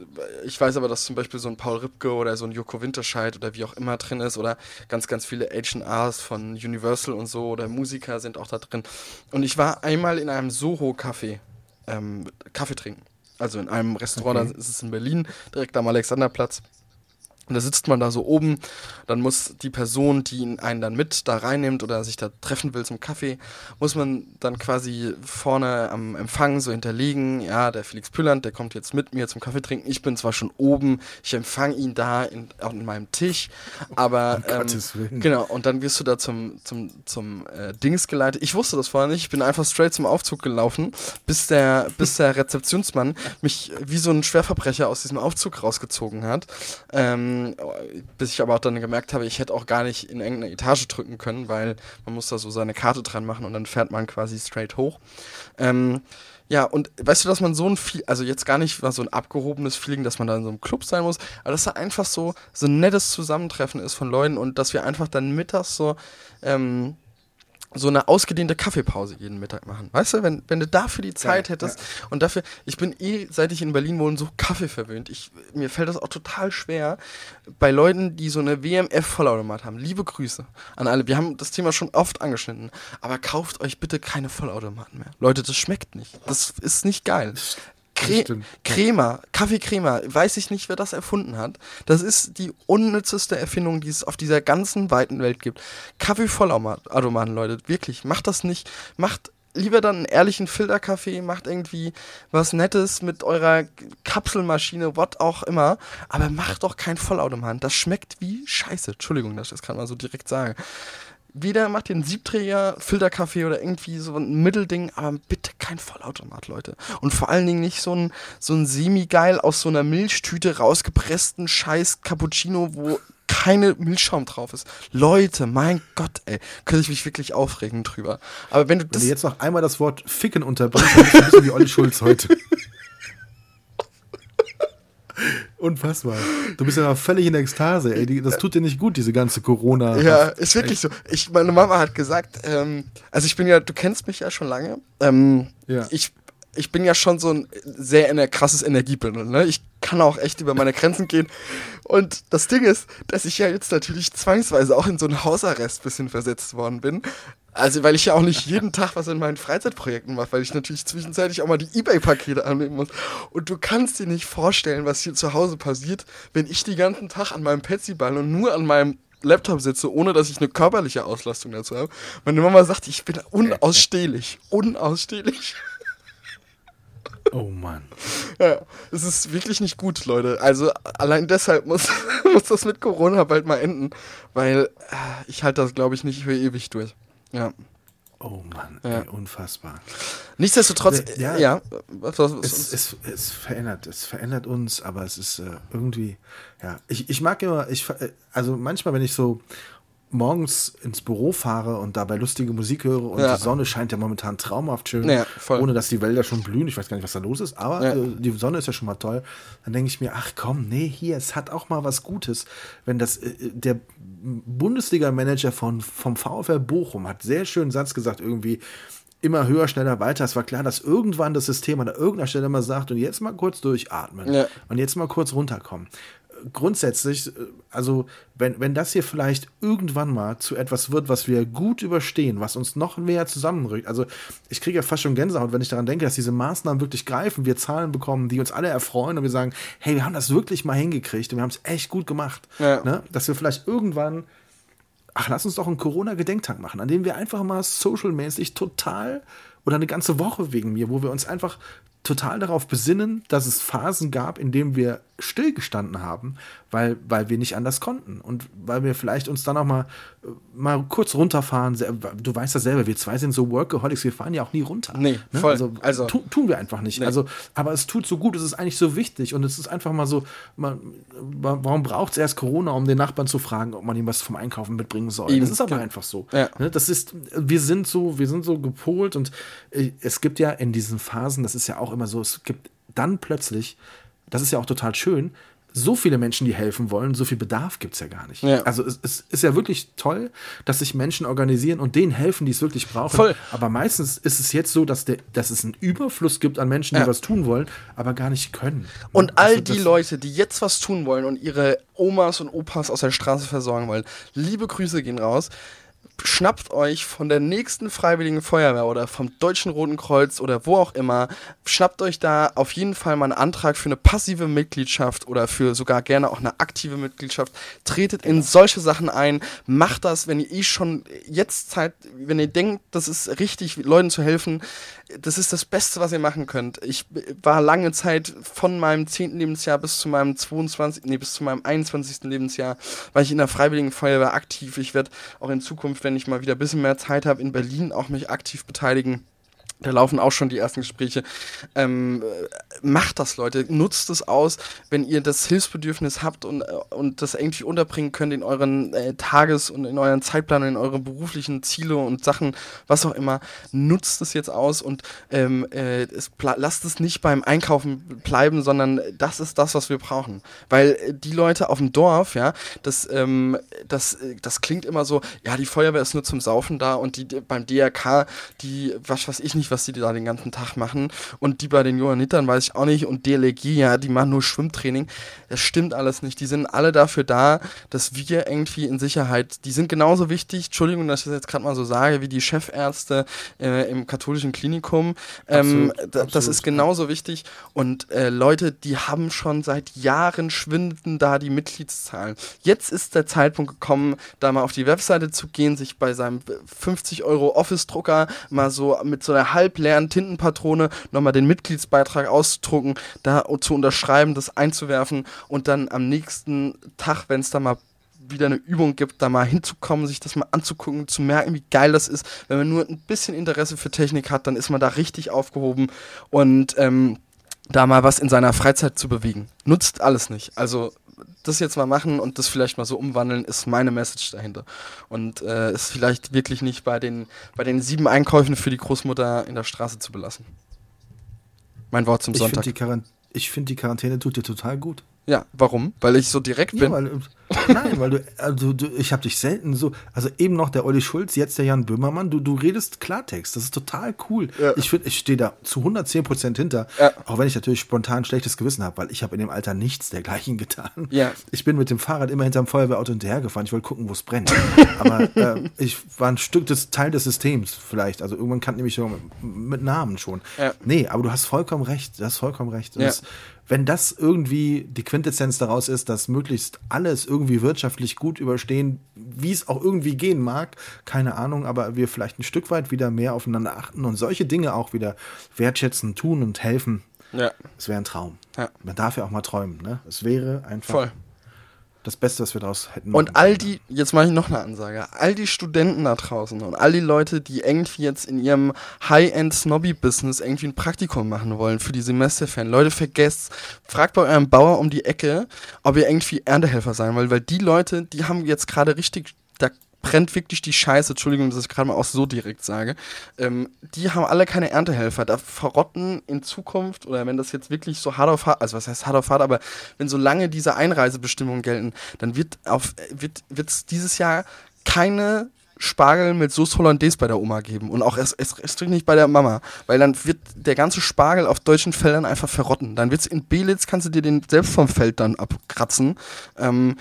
ich weiß aber, dass zum Beispiel so ein Paul Ripke oder so ein Joko Winterscheid oder wie auch immer drin ist oder ganz, ganz viele H&Rs von Universal und so oder Musiker sind auch da drin. Und ich war einmal in einem Soho-Café ähm, Kaffee trinken. Also in einem Restaurant, Okay. da ist es in Berlin, direkt am Alexanderplatz. Und da sitzt man da so oben, dann muss die Person, die ihn- einen dann mit da reinnimmt oder sich da treffen will zum Kaffee, muss man dann quasi vorne am Empfang so hinterlegen, ja, der Felix Pülland, der kommt jetzt mit mir zum Kaffee trinken. Ich bin zwar schon oben, ich empfange ihn da in, auch in meinem Tisch, aber ähm, Gottes Willen. genau, und dann wirst du da zum, zum, zum äh, Dings geleitet. Ich wusste das vorher nicht, ich bin einfach straight zum Aufzug gelaufen, bis der, bis der Rezeptionsmann mich wie so ein Schwerverbrecher aus diesem Aufzug rausgezogen hat. Ähm, bis ich aber auch dann gemerkt habe, ich hätte auch gar nicht in irgendeine Etage drücken können, weil man muss da so seine Karte dran machen und dann fährt man quasi straight hoch. Ähm, ja, und weißt du, dass man so ein viel, also jetzt gar nicht mal so ein abgehobenes Feeling, dass man da in so einem Club sein muss, aber dass da einfach so, so ein nettes Zusammentreffen ist von Leuten und dass wir einfach dann mittags so, ähm, so eine ausgedehnte Kaffeepause jeden Mittag machen. Weißt du, wenn, wenn du dafür die Zeit Ja, hättest und dafür, ich bin eh, seit ich in Berlin wohne, so Kaffee verwöhnt. Ich, mir fällt das auch total schwer bei Leuten, die so eine WMF-Vollautomat haben. Liebe Grüße an alle. Wir haben das Thema schon oft angeschnitten. Aber kauft euch bitte keine Vollautomaten mehr. Leute, das schmeckt nicht. Das ist nicht geil. Cre. Crema, Kaffeecrema, weiß ich nicht, wer das erfunden hat. Das ist die unnützeste Erfindung, die es auf dieser ganzen weiten Welt gibt. Kaffeevollautomaten, Leute, wirklich, macht das nicht. Macht lieber dann einen ehrlichen Filterkaffee, macht irgendwie was Nettes mit eurer Kapselmaschine, what auch immer. Aber macht doch kein Vollautomaten. Das schmeckt wie Scheiße. Entschuldigung, dass ich das gerade mal so direkt sage. Weder macht den Siebträger, Filterkaffee oder irgendwie so ein Mittelding, aber bitte kein Vollautomat, Leute. Und vor allen Dingen nicht so ein, so ein semi-geil aus so einer Milchtüte rausgepressten Scheiß Cappuccino, wo keine Milchschaum drauf ist. Leute, mein Gott, ey, könnte ich mich wirklich aufregen drüber. Aber wenn du Wenn das. du jetzt noch einmal das Wort Ficken unterbringst, dann bist du wie Olli Schulz heute. Unfassbar. Du bist ja völlig in Ekstase, ey. Das tut dir nicht gut, diese ganze Corona. Ja, ist wirklich so. Ich, meine Mama hat gesagt, ähm, also ich bin ja, du kennst mich ja schon lange. Ähm, Ja. Ich, ich bin ja schon so ein sehr ener krasses Energiebündel. Ne? Ich kann auch echt über meine Grenzen gehen. Und das Ding ist, dass ich ja jetzt natürlich zwangsweise auch in so einen Hausarrest bisschen versetzt worden bin. Also, weil ich ja auch nicht jeden Tag was in meinen Freizeitprojekten mache, weil ich natürlich zwischenzeitlich auch mal die Ebay-Pakete annehmen muss. Und du kannst dir nicht vorstellen, was hier zu Hause passiert, wenn ich den ganzen Tag an meinem Petsy-Ball und nur an meinem Laptop sitze, ohne dass ich eine körperliche Auslastung dazu habe. Meine Mama sagt, ich bin unausstehlich. Unausstehlich. Oh Mann. Ja, es ist wirklich nicht gut, Leute. Also allein deshalb muss, muss das mit Corona bald mal enden, weil äh, ich halte das, glaube ich, nicht für ewig durch. Ja. Oh Mann, Ja. ey, unfassbar. Nichtsdestotrotz, Äh, ja. ja, Es, es, es verändert, es verändert uns, aber es ist äh, irgendwie, ja, ich, ich mag immer, ich, äh, also manchmal, wenn ich so morgens ins Büro fahre und dabei lustige Musik höre und Ja. die Sonne scheint ja momentan traumhaft schön, Ja, ohne dass die Wälder schon blühen, ich weiß gar nicht, was da los ist, aber Ja. äh, die Sonne ist ja schon mal toll, dann denke ich mir, ach komm, nee, hier, es hat auch mal was Gutes, wenn das, äh, der Bundesliga-Manager von, vom VfL Bochum hat sehr schönen Satz gesagt, irgendwie, immer höher, schneller, weiter. Es war klar, dass irgendwann das System an irgendeiner Stelle mal sagt, und jetzt mal kurz durchatmen und jetzt mal kurz runterkommen. Grundsätzlich, äh, also wenn, wenn das hier vielleicht irgendwann mal zu etwas wird, was wir gut überstehen, was uns noch mehr zusammenrückt, also ich kriege ja fast schon Gänsehaut, wenn ich daran denke, dass diese Maßnahmen wirklich greifen, wir Zahlen bekommen, die uns alle erfreuen und wir sagen, hey, wir haben das wirklich mal hingekriegt und wir haben es echt gut gemacht. Ja. Ne? Dass wir vielleicht irgendwann ach, lass uns doch einen Corona-Gedenktag machen, an dem wir einfach mal socialmäßig total oder eine ganze Woche wegen mir, wo wir uns einfach total darauf besinnen, dass es Phasen gab, in denen wir stillgestanden haben, weil, weil wir nicht anders konnten und weil wir vielleicht uns dann auch mal, äh, mal kurz runterfahren. Du weißt das selber, wir zwei sind so Workaholics, wir fahren ja auch nie runter. Nee, voll. Also, Also- tu, tun wir einfach nicht. Nee. Also, aber es tut so gut, es ist eigentlich so wichtig und es ist einfach mal so, man, warum braucht es erst Corona, um den Nachbarn zu fragen, ob man ihm was vom Einkaufen mitbringen soll? Eben, das ist aber genau. einfach so. Ja. Ne, Das ist, wir sind so, wir sind so gepolt und äh, es gibt ja in diesen Phasen, das ist ja auch immer so, es gibt dann plötzlich, das ist ja auch total schön, so viele Menschen, die helfen wollen, so viel Bedarf gibt es ja gar nicht. Ja. Also es, es ist ja wirklich toll, dass sich Menschen organisieren und denen helfen, die es wirklich brauchen. Voll. Aber meistens ist es jetzt so, dass, der, dass es einen Überfluss gibt an Menschen, die Ja. was tun wollen, aber gar nicht können. Und all Also die Leute, die jetzt was tun wollen und ihre Omas und Opas aus der Straße versorgen wollen, liebe Grüße gehen raus. Schnappt euch von der nächsten Freiwilligen Feuerwehr oder vom Deutschen Roten Kreuz oder wo auch immer, schnappt euch da auf jeden Fall mal einen Antrag für eine passive Mitgliedschaft oder für sogar gerne auch eine aktive Mitgliedschaft. Tretet in solche Sachen ein, macht das, wenn ihr eh schon jetzt Zeit, wenn ihr denkt, das ist richtig, Leuten zu helfen, das ist das Beste, was ihr machen könnt. Ich war lange Zeit von meinem 10. Lebensjahr bis zu meinem 22., nee, bis zu meinem 21. Lebensjahr, war ich in der Freiwilligen Feuerwehr aktiv. Ich werde auch in Zukunft, wenn ich mal wieder ein bisschen mehr Zeit habe, in Berlin auch mich aktiv beteiligen. Da laufen auch schon die ersten Gespräche. Ähm, macht das, Leute. Nutzt es aus, wenn ihr das Hilfsbedürfnis habt und, und das irgendwie unterbringen könnt in euren äh, Tages- und in euren Zeitplan, in euren beruflichen Ziele und Sachen, was auch immer. Nutzt es jetzt aus und ähm, äh, es, lasst es nicht beim Einkaufen bleiben, sondern das ist das, was wir brauchen. Weil äh, die Leute auf dem Dorf, ja, das, ähm, das, äh, das klingt immer so, ja, die Feuerwehr ist nur zum Saufen da und die beim DRK, die, was weiß ich nicht, was die da den ganzen Tag machen. Und die bei den Johannitern weiß ich auch nicht. Und DLG, ja, die machen nur Schwimmtraining. Das stimmt alles nicht. Die sind alle dafür da, dass wir irgendwie in Sicherheit, die sind genauso wichtig, Entschuldigung, dass ich das jetzt gerade mal so sage, wie die Chefärzte äh, im katholischen Klinikum. Ähm, absolut, das absolut, ist genauso wichtig. Und äh, Leute, die haben schon seit Jahren schwinden da die Mitgliedszahlen. Jetzt ist der Zeitpunkt gekommen, da mal auf die Webseite zu gehen, sich bei seinem 50 Euro Office-Drucker mal so mit so einer halbleeren Tintenpatrone nochmal den Mitgliedsbeitrag auszudrucken, da zu unterschreiben, das einzuwerfen und dann am nächsten Tag, wenn es da mal wieder eine Übung gibt, da mal hinzukommen, sich das mal anzugucken, zu merken, wie geil das ist. Wenn man nur ein bisschen Interesse für Technik hat, dann ist man da richtig aufgehoben und ähm, da mal was in seiner Freizeit zu bewegen. Nutzt alles nicht. Also das jetzt mal machen und das vielleicht mal so umwandeln, ist meine Message dahinter. Und äh, ist vielleicht wirklich nicht bei den, bei den sieben Einkäufen für die Großmutter in der Straße zu belassen. Mein Wort zum ich Sonntag. Find ich finde, die Quarantäne tut dir total gut. Ja, warum? Weil ich so direkt ja, bin. Weil, nein, weil du, also du, ich habe dich selten so, also eben noch der Olli Schulz, jetzt der Jan Böhmermann, du, du redest Klartext, das ist total cool. Ja. Ich finde, ich stehe da zu 110 Prozent hinter, ja. auch wenn ich natürlich spontan schlechtes Gewissen habe, weil ich habe in dem Alter nichts dergleichen getan. Ja. Ich bin mit dem Fahrrad immer hinterm Feuerwehrauto hinterhergefahren, ich wollte gucken, wo es brennt. Aber äh, ich war ein Stück des Teil des Systems vielleicht, also irgendwann kannte ich mich so mit, mit Namen schon. Ja. Nee, aber du hast vollkommen recht, du hast vollkommen recht. Ja. Das, wenn das irgendwie die Quintessenz daraus ist, dass möglichst alles irgendwie wirtschaftlich gut überstehen, wie es auch irgendwie gehen mag, keine Ahnung, aber wir vielleicht ein Stück weit wieder mehr aufeinander achten und solche Dinge auch wieder wertschätzen, tun und helfen. Ja. Es wäre ein Traum. Ja. Man darf ja auch mal träumen, ne? Es wäre einfach. Voll das Beste, was wir daraus hätten. Und all die, jetzt mache ich noch eine Ansage, all die Studenten da draußen und all die Leute, die irgendwie jetzt in ihrem High-End-Snobby-Business irgendwie ein Praktikum machen wollen für die Semesterferien, Leute, vergesst, fragt bei eurem Bauer um die Ecke, ob ihr irgendwie Erntehelfer sein wollt, weil die Leute, die haben jetzt gerade richtig, da brennt wirklich die Scheiße, Entschuldigung, dass ich gerade mal auch so direkt sage, ähm, die haben alle keine Erntehelfer. Da verrotten in Zukunft, oder wenn das jetzt wirklich so hart auf hart, also was heißt hart auf hart, aber wenn so lange diese Einreisebestimmungen gelten, dann wird auf wird es dieses Jahr keine Spargel mit Sauce Hollandaise bei der Oma geben und auch erst, erst, erst nicht bei der Mama, weil dann wird der ganze Spargel auf deutschen Feldern einfach verrotten. Dann wird's in Belitz, kannst du dir den selbst vom Feld dann abkratzen. Ähm,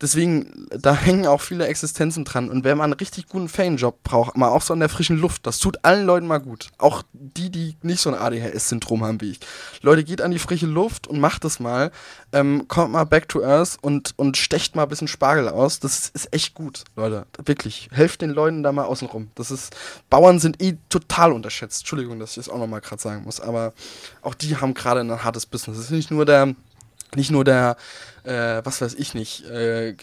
deswegen, da hängen auch viele Existenzen dran. Und wenn man einen richtig guten Fanjob braucht, mal auch so in der frischen Luft, das tut allen Leuten mal gut. Auch die, die nicht so ein ADHS-Syndrom haben wie ich. Leute, geht an die frische Luft und macht es mal. Ähm, kommt mal back to earth und, und stecht mal ein bisschen Spargel aus. Das ist echt gut, Leute. Wirklich. Helft den Leuten da mal außenrum. Das ist, Bauern sind eh total unterschätzt. Entschuldigung, dass ich das auch nochmal gerade sagen muss. Aber auch die haben gerade ein hartes Business. Es ist nicht nur der, nicht nur der, äh, was weiß ich nicht. Äh,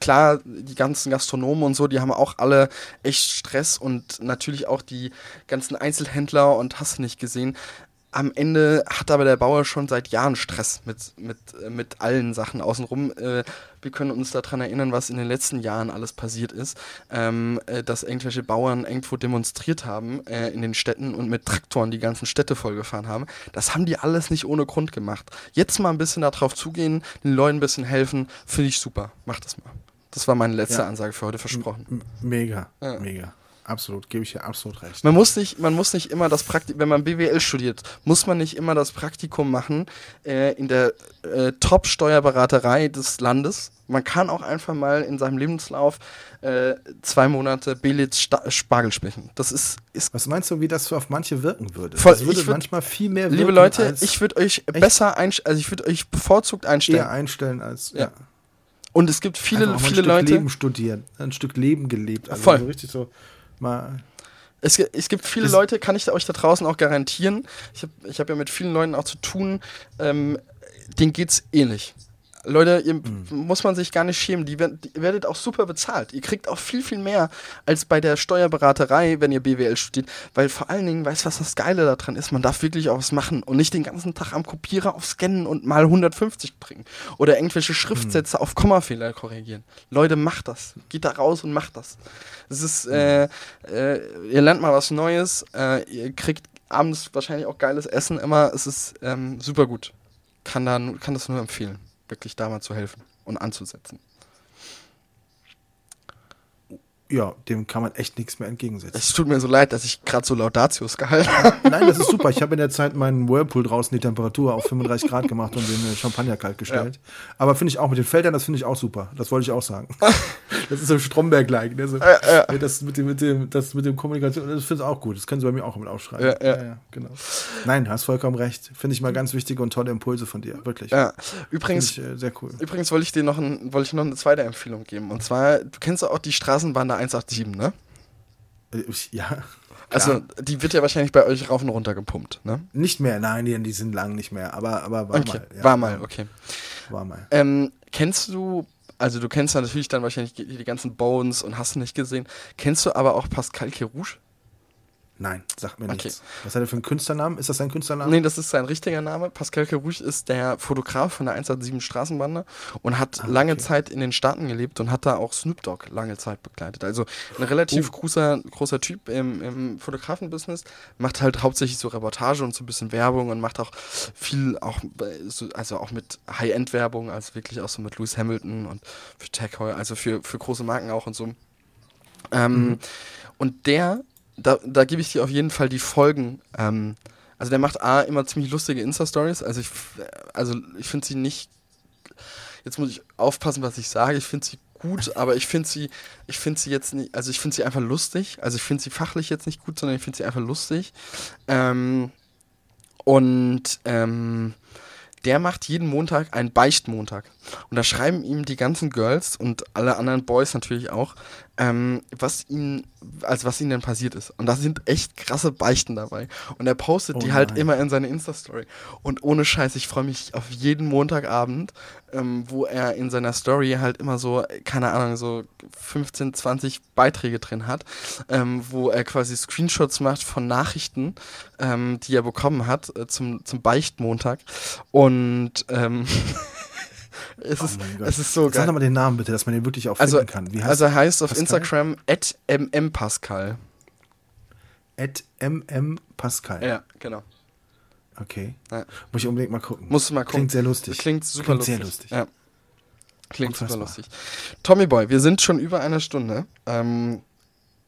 klar, die ganzen Gastronomen und so, die haben auch alle echt Stress und natürlich auch die ganzen Einzelhändler und hast nicht gesehen. Am Ende hat aber der Bauer schon seit Jahren Stress mit, mit, äh, mit allen Sachen außenrum. Äh, wir können uns daran erinnern, was in den letzten Jahren alles passiert ist, ähm, äh, dass irgendwelche Bauern irgendwo demonstriert haben äh, in den Städten und mit Traktoren die ganzen Städte vollgefahren haben. Das haben die alles nicht ohne Grund gemacht. Jetzt mal ein bisschen darauf zugehen, den Leuten ein bisschen helfen, finde ich super. Macht das mal. Das war meine letzte ja. Ansage für heute versprochen. M mega, ja. mega. Absolut, gebe ich dir absolut recht. Man muss nicht, man muss nicht immer das Praktikum, wenn man BWL studiert, muss man nicht immer das Praktikum machen äh, in der äh, Top-Steuerberaterei des Landes. Man kann auch einfach mal in seinem Lebenslauf äh, zwei Monate Belitz Spargel sprechen. Das ist, ist. Was meinst du, wie das auf manche wirken würde? Voll, das würde würd, manchmal viel mehr wirken. Liebe Leute, ich würde euch besser einstellen, also ich würde euch bevorzugt einstellen. Eher einstellen als. ja. ja. Und es gibt viele, Einfach viele ein Leute. Stück Leben studieren, ein Stück Leben gelebt. Also Voll. So richtig so mal. Es, es gibt viele es Leute, kann ich euch da draußen auch garantieren. Ich habe ich hab ja mit vielen Leuten auch zu tun, ähm, denen geht es ähnlich. Leute, ihr muss man sich gar nicht schämen. Die, die werdet auch super bezahlt. Ihr kriegt auch viel, viel mehr als bei der Steuerberaterei, wenn ihr BWL studiert. Weil vor allen Dingen, weißt du, was das Geile daran ist? Man darf wirklich auch was machen und nicht den ganzen Tag am Kopierer auf Scannen und mal 150 bringen. Oder irgendwelche Schriftsätze auf Kommafehler korrigieren. Leute, macht das. Geht da raus und macht das. Es ist, äh, äh, ihr lernt mal was Neues. Äh, ihr kriegt abends wahrscheinlich auch geiles Essen immer. Es ist ähm, super gut. Kann, da, nu- kann das nur empfehlen, wirklich da mal zu helfen und anzusetzen. Ja, dem kann man echt nichts mehr entgegensetzen. Es tut mir so leid, dass ich gerade so Laudatius gehalten habe. Nein, das ist super. Ich habe in der Zeit meinen Whirlpool draußen die Temperatur auf 35 Grad gemacht und den äh, Champagner kalt gestellt. Aber finde ich auch mit den Feldern, das finde ich auch super. Das wollte ich auch sagen. Das ist so Stromberg-like. Ne? So, Das mit dem, mit dem, das mit dem Kommunikation, das finde ich auch gut. Das können Sie bei mir auch mit aufschreiben. Ja, ja. genau. Nein, hast vollkommen recht. Finde ich mal ganz wichtige und tolle Impulse von dir. Wirklich. Ja, Finde übrigens, ich äh, sehr cool. übrigens wollte ich dir noch, ein, wollte ich noch eine zweite Empfehlung geben. Und zwar, du kennst ja auch die Straßenbahn der 187, ne? Äh, Ja. Also, Klar. die wird ja wahrscheinlich bei euch rauf und runter gepumpt, ne? Nicht mehr, nein, die, die sind lang nicht mehr. Aber, aber war Okay, mal. ja. war mal, okay. War mal. Ähm, kennst du, also du kennst ja natürlich dann wahrscheinlich die, die ganzen Bones und hast du nicht gesehen. Kennst du aber auch Pascal Kerouche? Nein, sagt mir Okay. nichts. Was hat er für einen Künstlernamen? Ist das sein Künstlername? Nee, das ist sein richtiger Name. Pascal Kerouche ist der Fotograf von der 187 Straßenbande und hat Ah, lange okay. Zeit in den Staaten gelebt und hat da auch Snoop Dogg lange Zeit begleitet. Also ein relativ Oh. großer, großer Typ im, im Fotografenbusiness, macht halt hauptsächlich so Reportage und so ein bisschen Werbung und macht auch viel, auch so, also auch mit High-End-Werbung, also wirklich auch so mit Lewis Hamilton und für Tech also für, für große Marken auch und so. Ähm, Mhm. Und der, da, da gebe ich dir auf jeden Fall die Folgen. Ähm, also der macht A immer ziemlich lustige Insta-Stories. Also ich, f- also ich finde sie nicht. Jetzt muss ich aufpassen, was ich sage. Ich finde sie gut, aber ich finde sie, ich finde sie jetzt nicht, also ich finde sie einfach lustig. Also ich finde sie fachlich jetzt nicht gut, sondern ich finde sie einfach lustig. Ähm, und ähm, der macht jeden Montag einen Beichtmontag. Und da schreiben ihm die ganzen Girls und alle anderen Boys natürlich auch, ähm, was ihnen, also was ihnen denn passiert ist. Und da sind echt krasse Beichten dabei. Und er postet Oh die halt immer in seine Insta-Story. Und ohne Scheiß, ich freue mich auf jeden Montagabend, ähm, wo er in seiner Story halt immer so, keine Ahnung, so 15, 20 Beiträge drin hat, ähm, wo er quasi Screenshots macht von Nachrichten, ähm, die er bekommen hat äh, zum, zum Beichtmontag. Und ähm, es, ist, Oh Gott. es ist so Sag geil. doch mal den Namen bitte, dass man den wirklich auch Also, finden kann. Wie heißt also er heißt auf Pascal? Instagram at mmpascal. At MM Pascal. Ja, genau. Okay. Ja. Muss ich unbedingt mal gucken. Musst du mal gucken. Klingt sehr lustig. Klingt super Klingt lustig. sehr lustig. Ja. Klingt super Unfassbar. lustig. Tommy Boy, wir sind schon über eine Stunde. Ähm,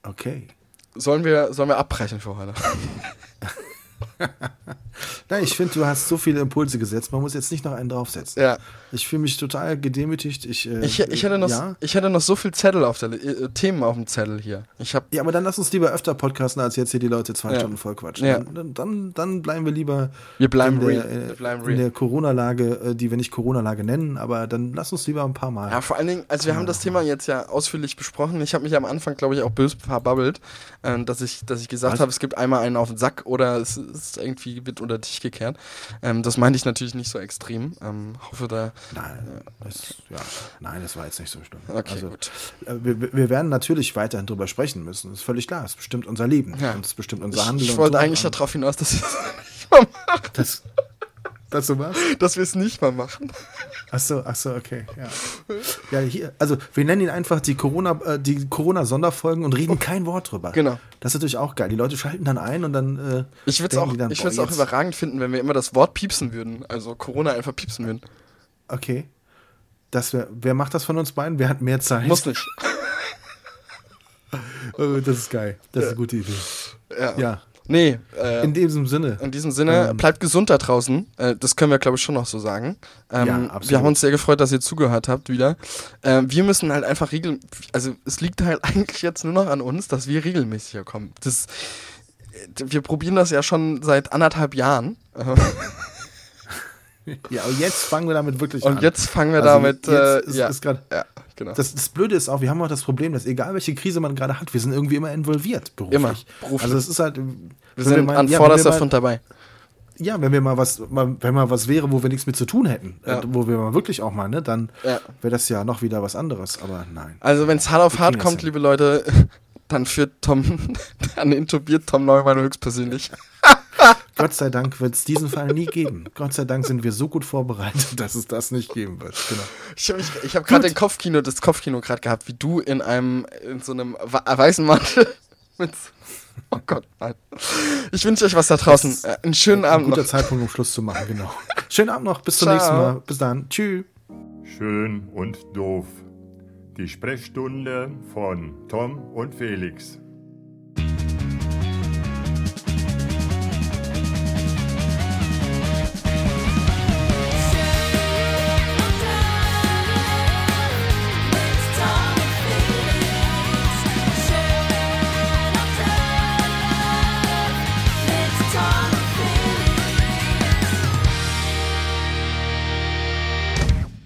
Okay. sollen, wir, sollen wir abbrechen für heute? Nein, ich finde, du hast so viele Impulse gesetzt. Man muss jetzt nicht noch einen draufsetzen. Ja. Ich fühle mich total gedemütigt. Ich, äh, Ich, ich, hätte noch, Ja? ich hätte noch so viel Zettel auf der äh, Themen auf dem Zettel hier. Ich habe ja, aber dann lass uns lieber öfter podcasten, als jetzt hier die Leute zwei Ja. Stunden voll quatschen. Ja. Dann, dann, dann bleiben wir lieber wir bleiben in der, äh, in der Corona-Lage, äh, die wir nicht Corona-Lage nennen, aber dann lass uns lieber ein paar Mal. Ja, vor allen Dingen, also wir haben das Thema jetzt ja ausführlich besprochen. Ich habe mich am Anfang, glaube ich, auch böse verbabbelt, ähm, dass ich, dass ich gesagt habe, es gibt einmal einen auf den Sack oder es ist irgendwie wird unter den Tisch gekehrt. Ähm, das meinte ich natürlich nicht so extrem. Ähm, hoffe da. Nein, das, ja, nein, das war jetzt nicht so schlimm. Okay, also, gut. äh, wir, wir werden natürlich weiterhin drüber sprechen müssen. Das ist völlig klar. Es bestimmt unser Leben. Ja. Und es bestimmt unser Ich, Handeln. ich und wollte so. eigentlich darauf hinaus, dass wir es nicht mal machen. Das, dass du was? Dass wir es nicht mal machen. Ach so, ach so, okay. Ja. ja, hier, also wir nennen ihn einfach die Corona, äh, die Corona-Sonderfolgen und reden kein Wort drüber. Genau. Das ist natürlich auch geil. Die Leute schalten dann ein und dann. Äh, Ich würde es auch, dann, ich boah, auch überragend finden, wenn wir immer das Wort piepsen würden. Also Corona einfach piepsen würden. Okay. Das wär, wer macht das von uns beiden? Wer hat mehr Zeit? Muss nicht. Oh, das ist geil. Das ist eine gute Idee. Ja. Ja. Nee, äh, In diesem Sinne. In diesem Sinne, Ähm. bleibt gesund da draußen. Äh, das können wir, glaube ich, schon noch so sagen. Ähm, Ja, absolut. Wir haben uns sehr gefreut, dass ihr zugehört habt wieder. Ähm, wir müssen halt einfach regel... Also es liegt halt eigentlich jetzt nur noch an uns, dass wir regelmäßig hier kommen. Das, äh, wir probieren das ja schon seit anderthalb Jahren. Äh, Ja, aber jetzt fangen wir damit wirklich an. Und jetzt fangen wir Also damit... Äh, jetzt ist, ja, ist grad, ja, genau. das, das Blöde ist auch, wir haben auch das Problem, dass egal welche Krise man gerade hat, wir sind irgendwie immer involviert beruflich. Immer, beruflich. Also es ist halt. wir sind an ja, vorderster wir mal- Front dabei. Ja, wenn wir mal was, mal, wenn mal was wäre, wo wir nichts mit zu tun hätten, Ja. äh, wo wir mal wirklich auch mal, ne, dann Ja. wäre das ja noch wieder was anderes. Aber nein. Also wenn es hart auf Wir hart kommt, liebe Leute, dann führt Tom, dann intubiert Tom Neumann höchstpersönlich. Gott sei Dank wird es diesen Fall nie geben. Gott sei Dank sind wir so gut vorbereitet, dass es das nicht geben wird. Genau. Ich habe ich hab gerade Kopfkino, das Kopfkino gerade gehabt, wie du in einem, in so einem weißen Mantel mit, oh Gott, nein. Ich wünsche euch was da draußen. Äh, einen schönen Ein Abend guter noch. Zeitpunkt, um Schluss zu machen, genau. Schönen Abend noch, bis zum Ciao. nächsten Mal. Bis dann. Tschüss. Schön und doof. Die Sprechstunde von Tom und Felix.